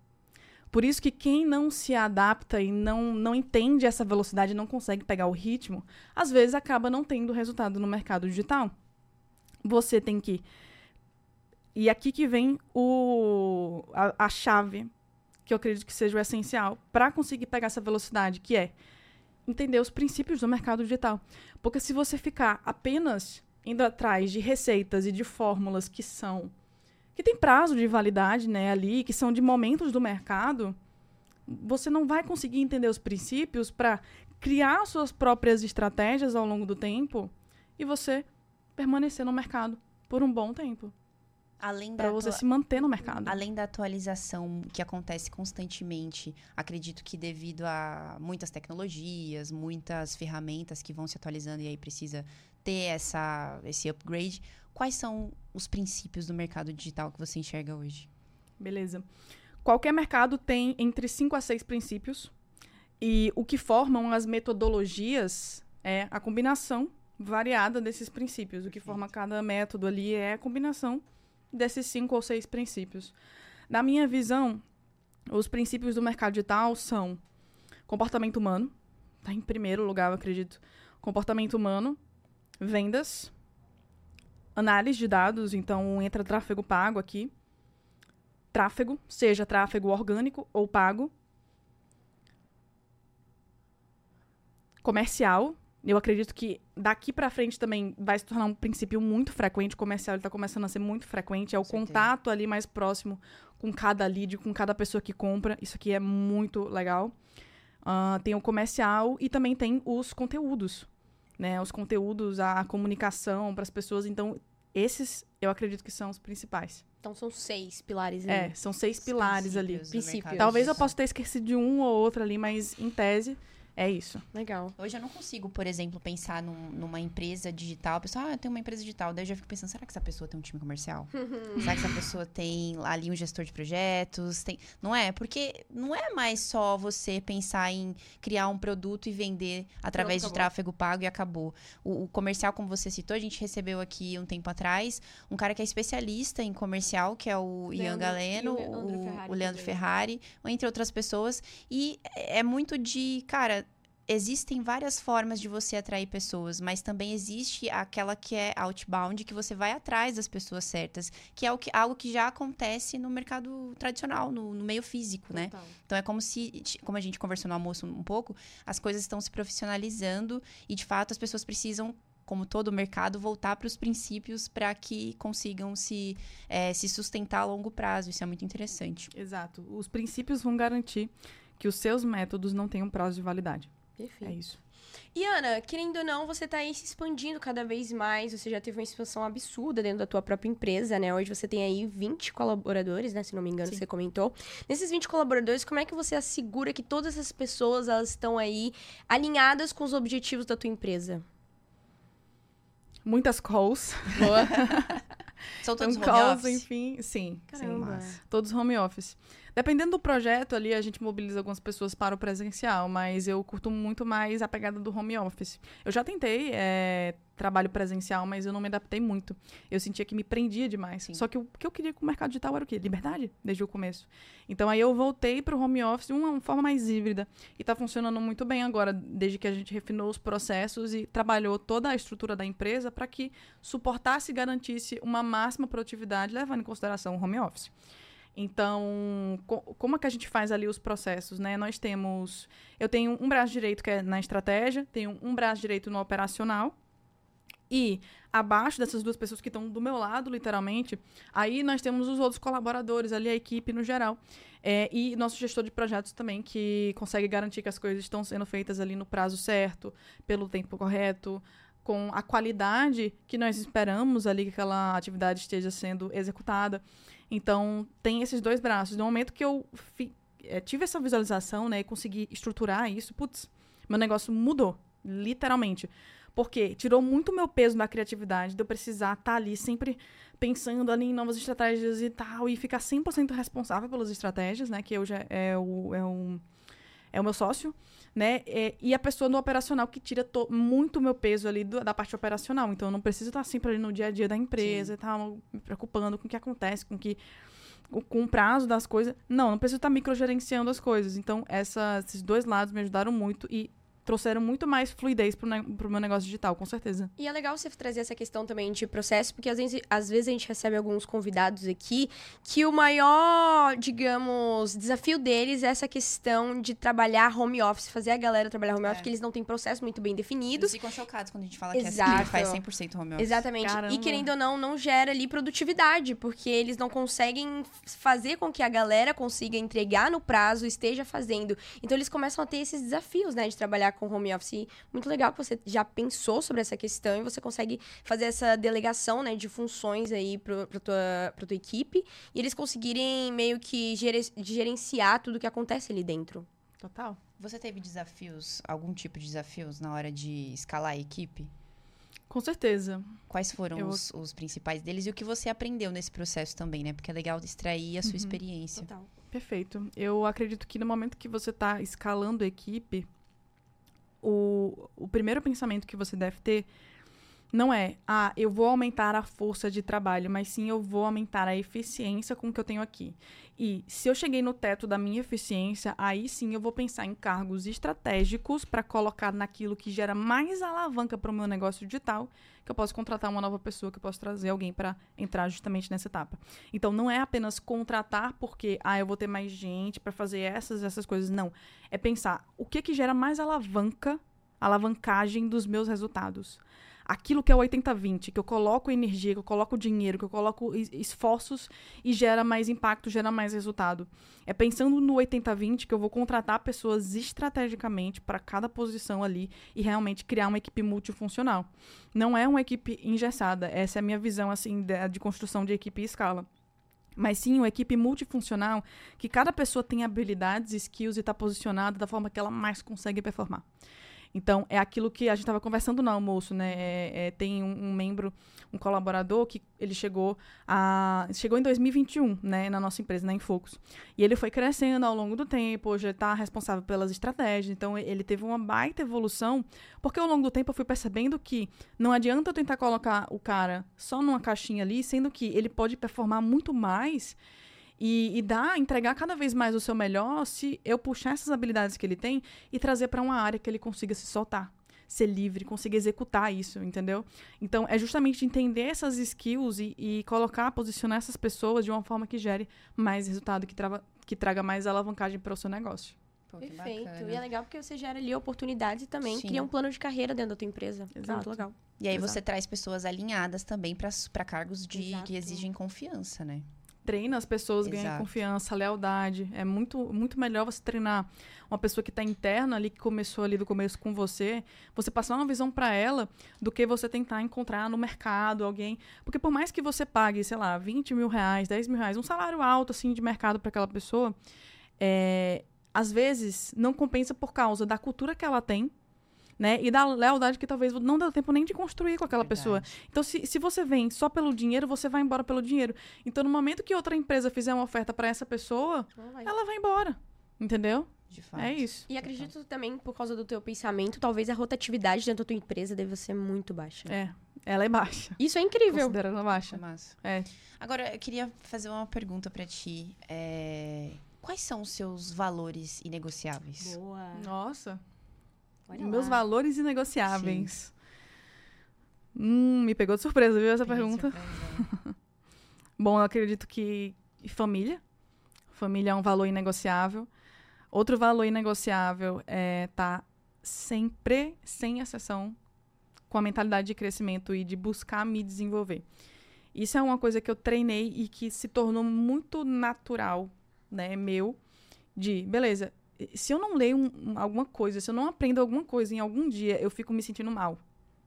Por isso que quem não se adapta e não, não entende essa velocidade, não consegue pegar o ritmo, às vezes acaba não tendo resultado no mercado digital. Você tem que. E aqui que vem o, a, a chave que eu acredito que seja o essencial para conseguir pegar essa velocidade, que é entender os princípios do mercado digital. Porque se você ficar apenas indo atrás de receitas e de fórmulas que são que tem prazo de validade, né, ali, que são de momentos do mercado, você não vai conseguir entender os princípios para criar suas próprias estratégias ao longo do tempo e você permanecer no mercado por um bom tempo. Além para você se manter no mercado. Além da atualização que acontece constantemente, acredito que devido a muitas tecnologias, muitas ferramentas que vão se atualizando e aí precisa ter essa, esse upgrade, quais são os princípios do mercado digital que você enxerga hoje? Beleza. Qualquer mercado tem entre 5 a 6 princípios. E o que formam as metodologias é a combinação variada desses princípios. O que forma cada método ali é a combinação desses cinco ou seis princípios. Na minha visão, os princípios do mercado digital são comportamento humano, tá em primeiro lugar, eu acredito. Comportamento humano, vendas, análise de dados, então entra tráfego pago aqui. Tráfego, seja tráfego orgânico ou pago. Comercial, eu acredito que daqui para frente também vai se tornar um princípio muito frequente. O comercial está começando a ser muito frequente. É o contato ali mais próximo com cada lead, com cada pessoa que compra. Isso aqui é muito legal. Uh, tem o comercial e também tem os conteúdos. Né? Os conteúdos, a, a comunicação para as pessoas. Então, esses eu acredito que são os principais. Então são seis pilares ali. É, são seis pilares ali. Princípios. Talvez eu possa ter esquecido de um ou outro ali, mas em tese é isso. Legal. Hoje eu não consigo, por exemplo, pensar num, numa empresa digital. A pessoa, ah, eu tenho uma empresa digital. Daí eu já fico pensando, será que essa pessoa tem um time comercial? será que essa pessoa tem ali um gestor de projetos? Tem... Não é? Porque não é mais só você pensar em criar um produto e vender através Pronto, de tráfego pago e acabou. O, o, comercial, como você citou, a gente recebeu aqui um tempo atrás um cara que é especialista em comercial, que é o Leandro, Ian Galeno, o, o Leandro Ferrari, entre outras pessoas. E é muito de, cara, existem várias formas de você atrair pessoas, mas também existe aquela que é outbound, que você vai atrás das pessoas certas, que é que, algo que já acontece no mercado tradicional, no, no meio físico, né? Total. né? Então é como se, como a gente conversou no almoço um pouco, as coisas estão se profissionalizando e de fato as pessoas precisam como todo o mercado, voltar para os princípios para que consigam se, é, se sustentar a longo prazo. Isso é muito interessante. Exato. Os princípios vão garantir que os seus métodos não tenham prazo de validade. Perfeito. É isso. E Ana, querendo ou não, você está aí se expandindo cada vez mais. Você já teve uma expansão absurda dentro da tua própria empresa, né? Hoje você tem aí 20 colaboradores, né? Se não me engano, Sim. você comentou. Nesses 20 colaboradores, como é que você assegura que todas essas pessoas elas estão aí alinhadas com os objetivos da tua empresa? Muitas calls. Boa. São todos então, home calls, office? enfim. Sim, Caramba. sim. Todos home office. Dependendo do projeto ali, a gente mobiliza algumas pessoas para o presencial, mas eu curto muito mais a pegada do home office. Eu já tentei é, trabalho presencial, mas eu não me adaptei muito. Eu sentia que me prendia demais. Sim. Só que o que eu queria com o mercado digital era o quê? Liberdade, desde o começo. Então aí eu voltei para o home office de uma, uma, forma mais híbrida. E está funcionando muito bem agora, desde que a gente refinou os processos e trabalhou toda a estrutura da empresa para que suportasse e garantisse uma máxima produtividade, levando em consideração o home office. Então, co como é que a gente faz ali os processos, né? Nós temos, eu tenho um braço direito que é na estratégia, tenho um braço direito no operacional, e abaixo dessas duas pessoas que estão do meu lado, literalmente, aí nós temos os outros colaboradores ali, a equipe no geral. É, e nosso gestor de projetos também, que consegue garantir que as coisas estão sendo feitas ali no prazo certo, pelo tempo correto, com a qualidade que nós esperamos ali que aquela atividade esteja sendo executada. Então, tem esses dois braços. No momento que eu fi, é, tive essa visualização, né, e consegui estruturar isso, putz, meu negócio mudou, literalmente. Porque tirou muito meu peso da criatividade, de eu precisar estar tá ali sempre pensando ali em novas estratégias e tal, e ficar 100% responsável pelas estratégias, né, que hoje é, é o, é, o, é o meu sócio, né, é, e a pessoa no operacional que tira muito meu peso ali do, da parte operacional. Então, eu não preciso estar sempre ali no dia a dia da empresa Sim. e tal, me preocupando com o que acontece, com que com o prazo das coisas. Não, não preciso estar microgerenciando as coisas. Então, essa, esses dois lados me ajudaram muito e trouxeram muito mais fluidez pro, ne pro meu negócio digital, com certeza. E é legal você trazer essa questão também de processo, porque às vezes, às vezes a gente recebe alguns convidados aqui que o maior, digamos, desafio deles é essa questão de trabalhar home office, fazer a galera trabalhar home office, é. que eles não têm processo muito bem definido. Eles ficam chocados quando a gente fala Exato. que a faz 100% home office. Exatamente. Caramba. E querendo ou não, não gera ali produtividade, porque eles não conseguem fazer com que a galera consiga entregar no prazo, esteja fazendo. Então eles começam a ter esses desafios, né, de trabalhar com home office. Muito legal que você já pensou sobre essa questão e você consegue fazer essa delegação, né, de funções aí para tua, pra tua equipe e eles conseguirem meio que gerenciar tudo que acontece ali dentro. Total. Você teve desafios, algum tipo de desafios na hora de escalar a equipe? Com certeza. Quais foram eu... os, os, principais deles e o que você aprendeu nesse processo também, né? Porque é legal extrair a sua uhum. experiência. Total. Perfeito. Eu acredito que no momento que você está escalando a equipe, o, o primeiro pensamento que você deve ter não é, ah, eu vou aumentar a força de trabalho, mas sim eu vou aumentar a eficiência com o que eu tenho aqui. E se eu cheguei no teto da minha eficiência, aí sim eu vou pensar em cargos estratégicos para colocar naquilo que gera mais alavanca para o meu negócio digital, que eu posso contratar uma nova pessoa, que eu posso trazer alguém para entrar justamente nessa etapa. Então não é apenas contratar porque, ah, eu vou ter mais gente para fazer essas essas coisas, não. É pensar o que que gera mais alavanca, alavancagem dos meus resultados aquilo que é o 80-20, que eu coloco energia, que eu coloco dinheiro, que eu coloco esforços e gera mais impacto, gera mais resultado. É pensando no 80-20 que eu vou contratar pessoas estrategicamente para cada posição ali e realmente criar uma equipe multifuncional. Não é uma equipe engessada, essa é a minha visão assim de, de construção de equipe e escala mas sim uma equipe multifuncional que cada pessoa tem habilidades, skills e está posicionada da forma que ela mais consegue performar. Então, é aquilo que a gente estava conversando no almoço, né? É, é, tem um, um, membro, um colaborador, que ele chegou a. Chegou em 2021, né, na nossa empresa, na Infocus. E ele foi crescendo ao longo do tempo, hoje está responsável pelas estratégias. Então, ele teve uma baita evolução, porque ao longo do tempo eu fui percebendo que não adianta eu tentar colocar o cara só numa caixinha ali, sendo que ele pode performar muito mais e, e dar, entregar cada vez mais o seu melhor se eu puxar essas habilidades que ele tem e trazer para uma área que ele consiga se soltar ser livre, conseguir executar isso, entendeu? Então, é justamente entender essas skills e, e, colocar, posicionar essas pessoas de uma forma que gere mais resultado, que, trava, que traga mais alavancagem para o seu negócio. Pô, Perfeito. E é legal porque você gera ali oportunidades e também Sim. cria um plano de carreira dentro da tua empresa. Exato. muito legal. E aí Exato. você traz pessoas alinhadas também para cargos de, que exigem confiança, né? Treina as pessoas, Exato. ganha confiança, lealdade. É muito, muito melhor você treinar uma pessoa que está interna ali, que começou ali do começo com você, você passar uma visão para ela do que você tentar encontrar no mercado alguém. Porque por mais que você pague, sei lá, 20 mil reais, 10 mil reais, um salário alto assim de mercado para aquela pessoa, é, às vezes não compensa por causa da cultura que ela tem, né? E da lealdade que talvez não deu tempo nem de construir com aquela Verdade. pessoa. Então, se, se você vem só pelo dinheiro, você vai embora pelo dinheiro. Então, no momento que outra empresa fizer uma oferta para essa pessoa, ela vai embora. Entendeu? De fato. É isso. E acredito também, por causa do teu pensamento, talvez a rotatividade dentro da tua empresa deva ser muito baixa. É, ela é baixa. Isso é incrível. Considerando baixa. Massa. É. Agora, eu queria fazer uma pergunta para ti. É... Quais são os seus valores inegociáveis? Boa. Nossa. Olha Meus lá. valores inegociáveis. Hum, me pegou de surpresa, viu, essa Peguei pergunta? Bom, eu acredito que família. Família é um valor inegociável. Outro valor inegociável é estar tá sempre, sem exceção, com a mentalidade de crescimento e de buscar me desenvolver. Isso é uma coisa que eu treinei e que se tornou muito natural, né, meu, de, beleza, se eu não leio um, alguma coisa, se eu não aprendo alguma coisa em algum dia, eu fico me sentindo mal.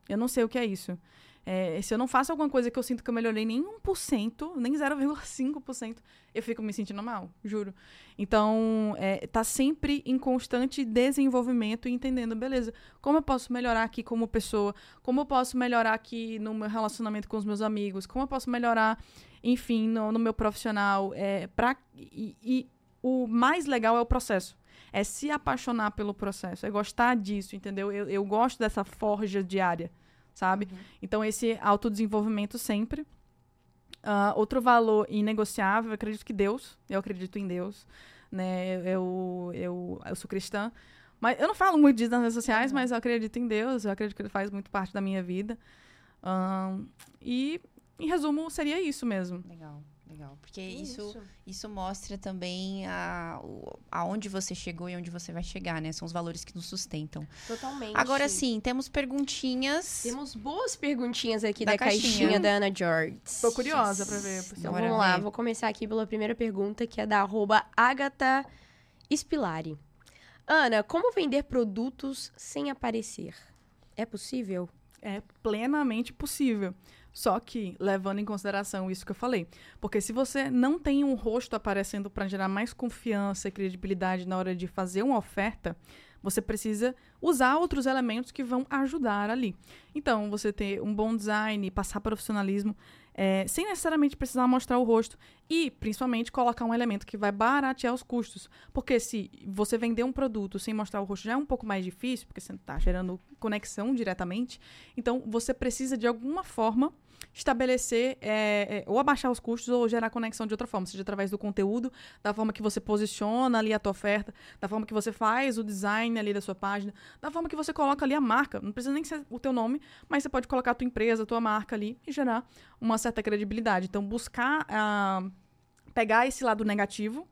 Eu não sei o que é isso. É, se eu não faço alguma coisa que eu sinto que eu melhorei nem 1%, nem 0,5%, eu fico me sentindo mal, juro. Então, é, tá sempre em constante desenvolvimento e entendendo, beleza, como eu posso melhorar aqui como pessoa, como eu posso melhorar aqui no meu relacionamento com os meus amigos, como eu posso melhorar, enfim, no, no meu profissional. É, pra, e, e o mais legal é o processo é se apaixonar pelo processo, é gostar disso, entendeu? Eu, eu gosto dessa forja diária sabe? Uhum. Então, esse autodesenvolvimento sempre. Uh, outro valor inegociável, eu acredito que Deus, eu acredito em Deus, né? Eu, eu, eu sou cristã, mas eu não falo muito disso nas redes sociais, uhum. mas eu acredito em Deus, eu acredito que ele faz muito parte da minha vida. Uh, e, em resumo, seria isso mesmo. Legal. Legal, porque isso. isso, isso mostra também a, aonde você chegou e onde você vai chegar, né? São os valores que nos sustentam. Totalmente. Agora sim, temos perguntinhas. Temos boas perguntinhas aqui da, da caixinha. caixinha. da Ana George. Tô curiosa pra ver. Então vamos lá, vou começar aqui pela primeira pergunta, que é da arroba Agatha Spilari. Ana, como vender produtos sem aparecer? É possível? É plenamente possível. Só que levando em consideração isso que eu falei. Porque se você não tem um rosto aparecendo para gerar mais confiança e credibilidade na hora de fazer uma oferta, você precisa usar outros elementos que vão ajudar ali. Então, você ter um bom design, passar profissionalismo, é, sem necessariamente precisar mostrar o rosto. E, principalmente, colocar um elemento que vai baratear os custos. Porque se você vender um produto sem mostrar o rosto já é um pouco mais difícil, porque você está gerando conexão diretamente. Então, você precisa, de alguma forma, estabelecer é, é, ou abaixar os custos ou gerar conexão de outra forma, seja através do conteúdo, da forma que você posiciona ali a tua oferta, da forma que você faz o design ali da sua página, da forma que você coloca ali a marca. Não precisa nem ser o teu nome, mas você pode colocar a tua empresa, a tua marca ali e gerar uma certa credibilidade. Então, buscar uh, pegar esse lado negativo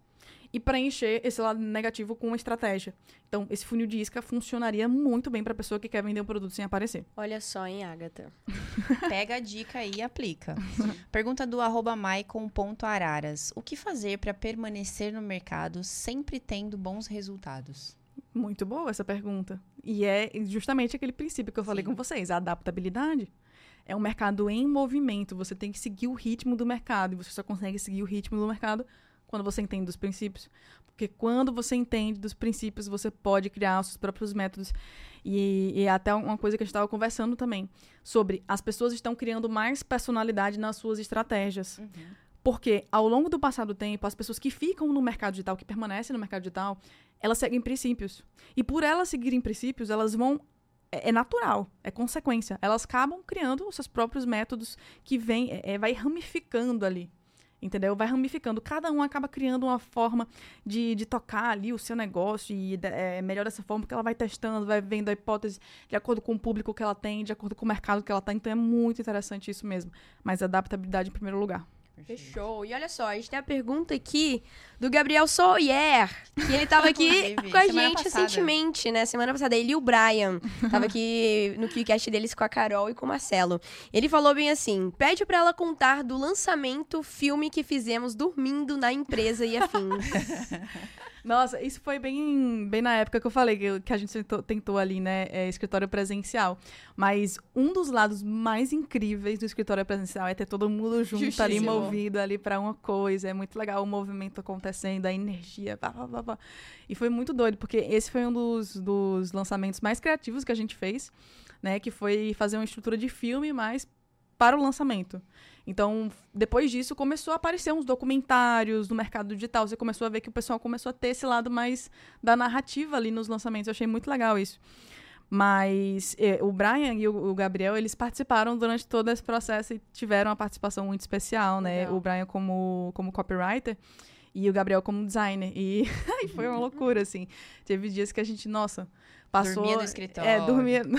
e preencher esse lado negativo com uma estratégia. Então, esse funil de isca funcionaria muito bem para a pessoa que quer vender um produto sem aparecer. Olha só, hein, Agatha. Pega a dica aí e aplica. Pergunta do arroba maicon.araras. O que fazer para permanecer no mercado sempre tendo bons resultados? Muito boa essa pergunta. E é justamente aquele princípio que eu falei Sim. com vocês, a adaptabilidade. É um mercado em movimento, você tem que seguir o ritmo do mercado, e você só consegue seguir o ritmo do mercado quando você entende dos princípios. Porque quando você entende dos princípios, você pode criar os seus próprios métodos. E, e até uma coisa que a gente estava conversando também, sobre as pessoas estão criando mais personalidade nas suas estratégias. Uhum. Porque ao longo do passar do tempo, as pessoas que ficam no mercado digital, que permanecem no mercado digital, elas seguem princípios. E por elas seguirem princípios, elas vão é, é natural, é consequência. Elas acabam criando os seus próprios métodos que vem, é, é vai ramificando ali entendeu? Vai ramificando. Cada um acaba criando uma forma de, de tocar ali o seu negócio e é melhor dessa forma, porque ela vai testando, vai vendo a hipótese de acordo com o público que ela tem, de acordo com o mercado que ela está. Então é muito interessante isso mesmo. Mas adaptabilidade em primeiro lugar. Fechou. E olha só, a gente tem a pergunta aqui do Gabriel Sawyer, que ele tava aqui com a gente passada. recentemente, né? Semana passada. Ele e o Brian. tava aqui no KeyCast deles com a Carol e com o Marcelo. Ele falou bem assim: pede para ela contar do lançamento filme que fizemos dormindo na empresa e afins. Nossa, isso foi bem, bem na época que eu falei que, que a gente tentou, tentou ali, né, é, escritório presencial. Mas um dos lados mais incríveis do escritório presencial é ter todo mundo junto Justíssimo. ali, movido ali para uma coisa. É muito legal o movimento acontecendo, a energia. Blá, blá, blá, e foi muito doido, porque esse foi um dos, dos lançamentos mais criativos que a gente fez, né? Que foi fazer uma estrutura de filme, mas para o lançamento. Então, depois disso, começou a aparecer uns documentários no mercado digital. Você começou a ver que o pessoal começou a ter esse lado mais da narrativa ali nos lançamentos. Eu achei muito legal isso. Mas eh, o Brian e o, o, Gabriel, eles participaram durante todo esse processo e tiveram uma participação muito especial, né? Legal. O Brian como, como copywriter e o Gabriel como designer. E foi uma loucura, assim. Teve dias que a gente, nossa, passou... Dormia no escritório. É, dormia...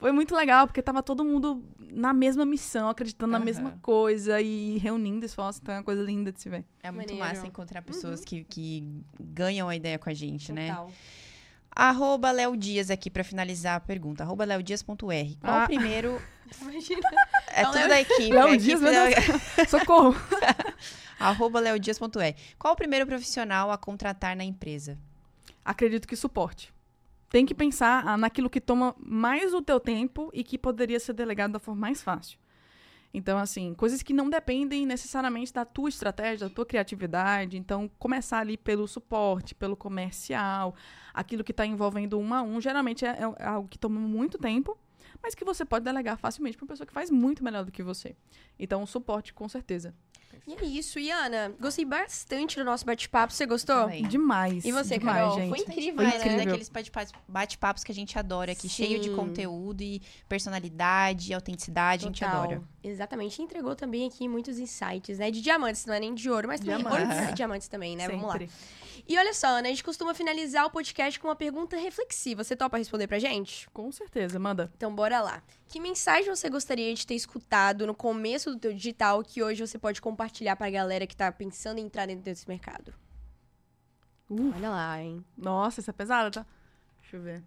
Foi muito legal, porque tava todo mundo na mesma missão, acreditando uhum. na mesma coisa e reunindo esforços. Então é uma coisa linda de se ver. É muito Maneiro. massa encontrar pessoas uhum. que, que ganham a ideia com a gente, né? Total. né? Arroba Léo Dias aqui para finalizar a pergunta. Arroba leodias.r. Qual ah. o primeiro... Imagina. É tudo da equipe. Léo Dias, da... Socorro. Arroba leodias.r. Qual o primeiro profissional a contratar na empresa? Acredito que suporte tem que pensar ah, naquilo que toma mais o teu tempo e que poderia ser delegado da forma mais fácil. Então, assim, coisas que não dependem necessariamente da tua estratégia, da tua criatividade. Então, começar ali pelo suporte, pelo comercial, aquilo que está envolvendo um a um, geralmente é, é, algo que toma muito tempo, mas que você pode delegar facilmente para uma pessoa que faz muito melhor do que você. Então, o suporte, com certeza. E é isso, Iana. Gostei bastante do nosso bate-papo. Você gostou? Também. Demais. E você, demais, Carol? Gente. Foi incrível, Foi né? incrível. Daqueles bate-papos que a gente adora aqui, Sim. cheio de conteúdo e personalidade, autenticidade, Total. a gente adora. Exatamente. Entregou também aqui muitos insights, né? De diamantes, não é nem de ouro, mas diamantes, diamantes também, né? Sempre. Vamos lá. E olha só, Ana, a gente costuma finalizar o podcast com uma pergunta reflexiva. Você topa responder pra gente? Com certeza, manda. Então bora lá. Que mensagem você gostaria de ter escutado no começo do teu digital que hoje você pode compartilhar pra galera que tá pensando em entrar dentro desse mercado? Uh. Olha lá, hein? Nossa, essa é pesada, tá? Deixa eu ver.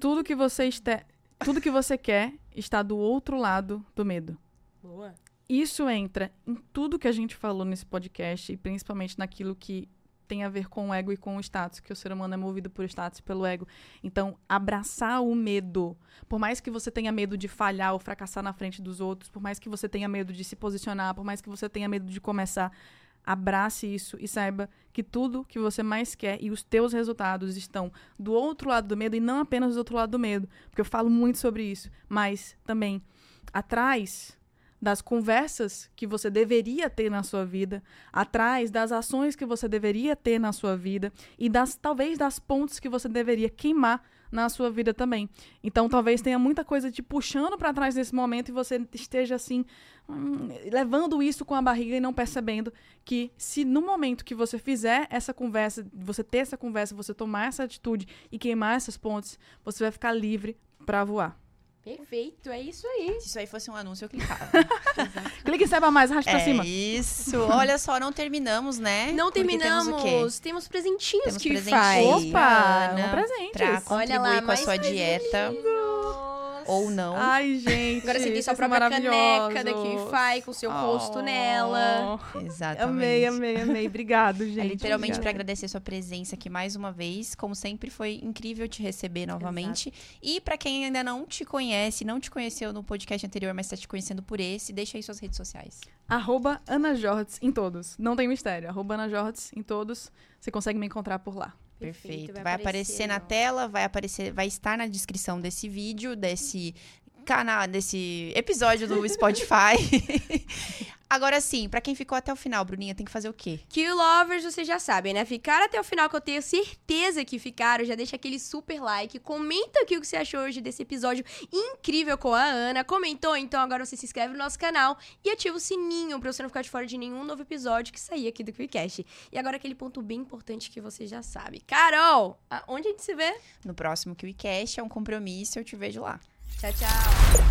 Tudo que você este... tudo que você quer está do outro lado do medo. Boa isso entra em tudo que a gente falou nesse podcast e principalmente naquilo que tem a ver com o ego e com o status, que o ser humano é movido por status e pelo ego. Então, abraçar o medo. Por mais que você tenha medo de falhar ou fracassar na frente dos outros, por mais que você tenha medo de se posicionar, por mais que você tenha medo de começar, abrace isso e saiba que tudo que você mais quer e os teus resultados estão do outro lado do medo e não apenas do outro lado do medo, porque eu falo muito sobre isso, mas também atrás das conversas que você deveria ter na sua vida, atrás das ações que você deveria ter na sua vida e das talvez das pontes que você deveria queimar na sua vida também. Então, talvez tenha muita coisa te puxando para trás nesse momento e você esteja assim, hum, levando isso com a barriga e não percebendo que se no momento que você fizer essa conversa, você ter essa conversa, você tomar essa atitude e queimar essas pontes, você vai ficar livre para voar. Perfeito, é isso aí. Se isso aí fosse um anúncio, eu clicava. Clique e saiba mais, arraste é pra cima. Isso. Olha só, não terminamos, né? Não Porque terminamos. Temos, temos presentinhos temos que presentinhos. faz. Opa, um presente. Pra contribuir Olha lá, com a sua dieta. Lindo ou não. Ai, gente. Agora você tem sua própria caneca da Kify com seu oh, rosto nela. Exatamente. Amei, amei, amei. Obrigado, gente. É literalmente para agradecer sua presença aqui mais uma vez. Como sempre, foi incrível te receber novamente. Exato. E para quem ainda não te conhece, não te conheceu no podcast anterior, mas está te conhecendo por esse, deixa aí suas redes sociais. Arroba Ana Jordes em todos. Não tem mistério. Arroba Ana Jordes em todos. Você consegue me encontrar por lá. Perfeito. Vai, vai aparecer, aparecer na tela, vai aparecer, vai estar na descrição desse vídeo, desse canal, desse episódio do Spotify. Agora sim, para quem ficou até o final, Bruninha, tem que fazer o quê? Que lovers, vocês já sabem, né? Ficaram até o final, que eu tenho certeza que ficaram. Já deixa aquele super like. Comenta aqui o que você achou hoje desse episódio incrível com a Ana. Comentou? Então agora você se inscreve no nosso canal e ativa o sininho pra você não ficar de fora de nenhum novo episódio que sair aqui do QuickCast. E agora aquele ponto bem importante que você já sabe. Carol, onde a gente se vê? No próximo QuickCast, é um compromisso, eu te vejo lá. Tchau, tchau.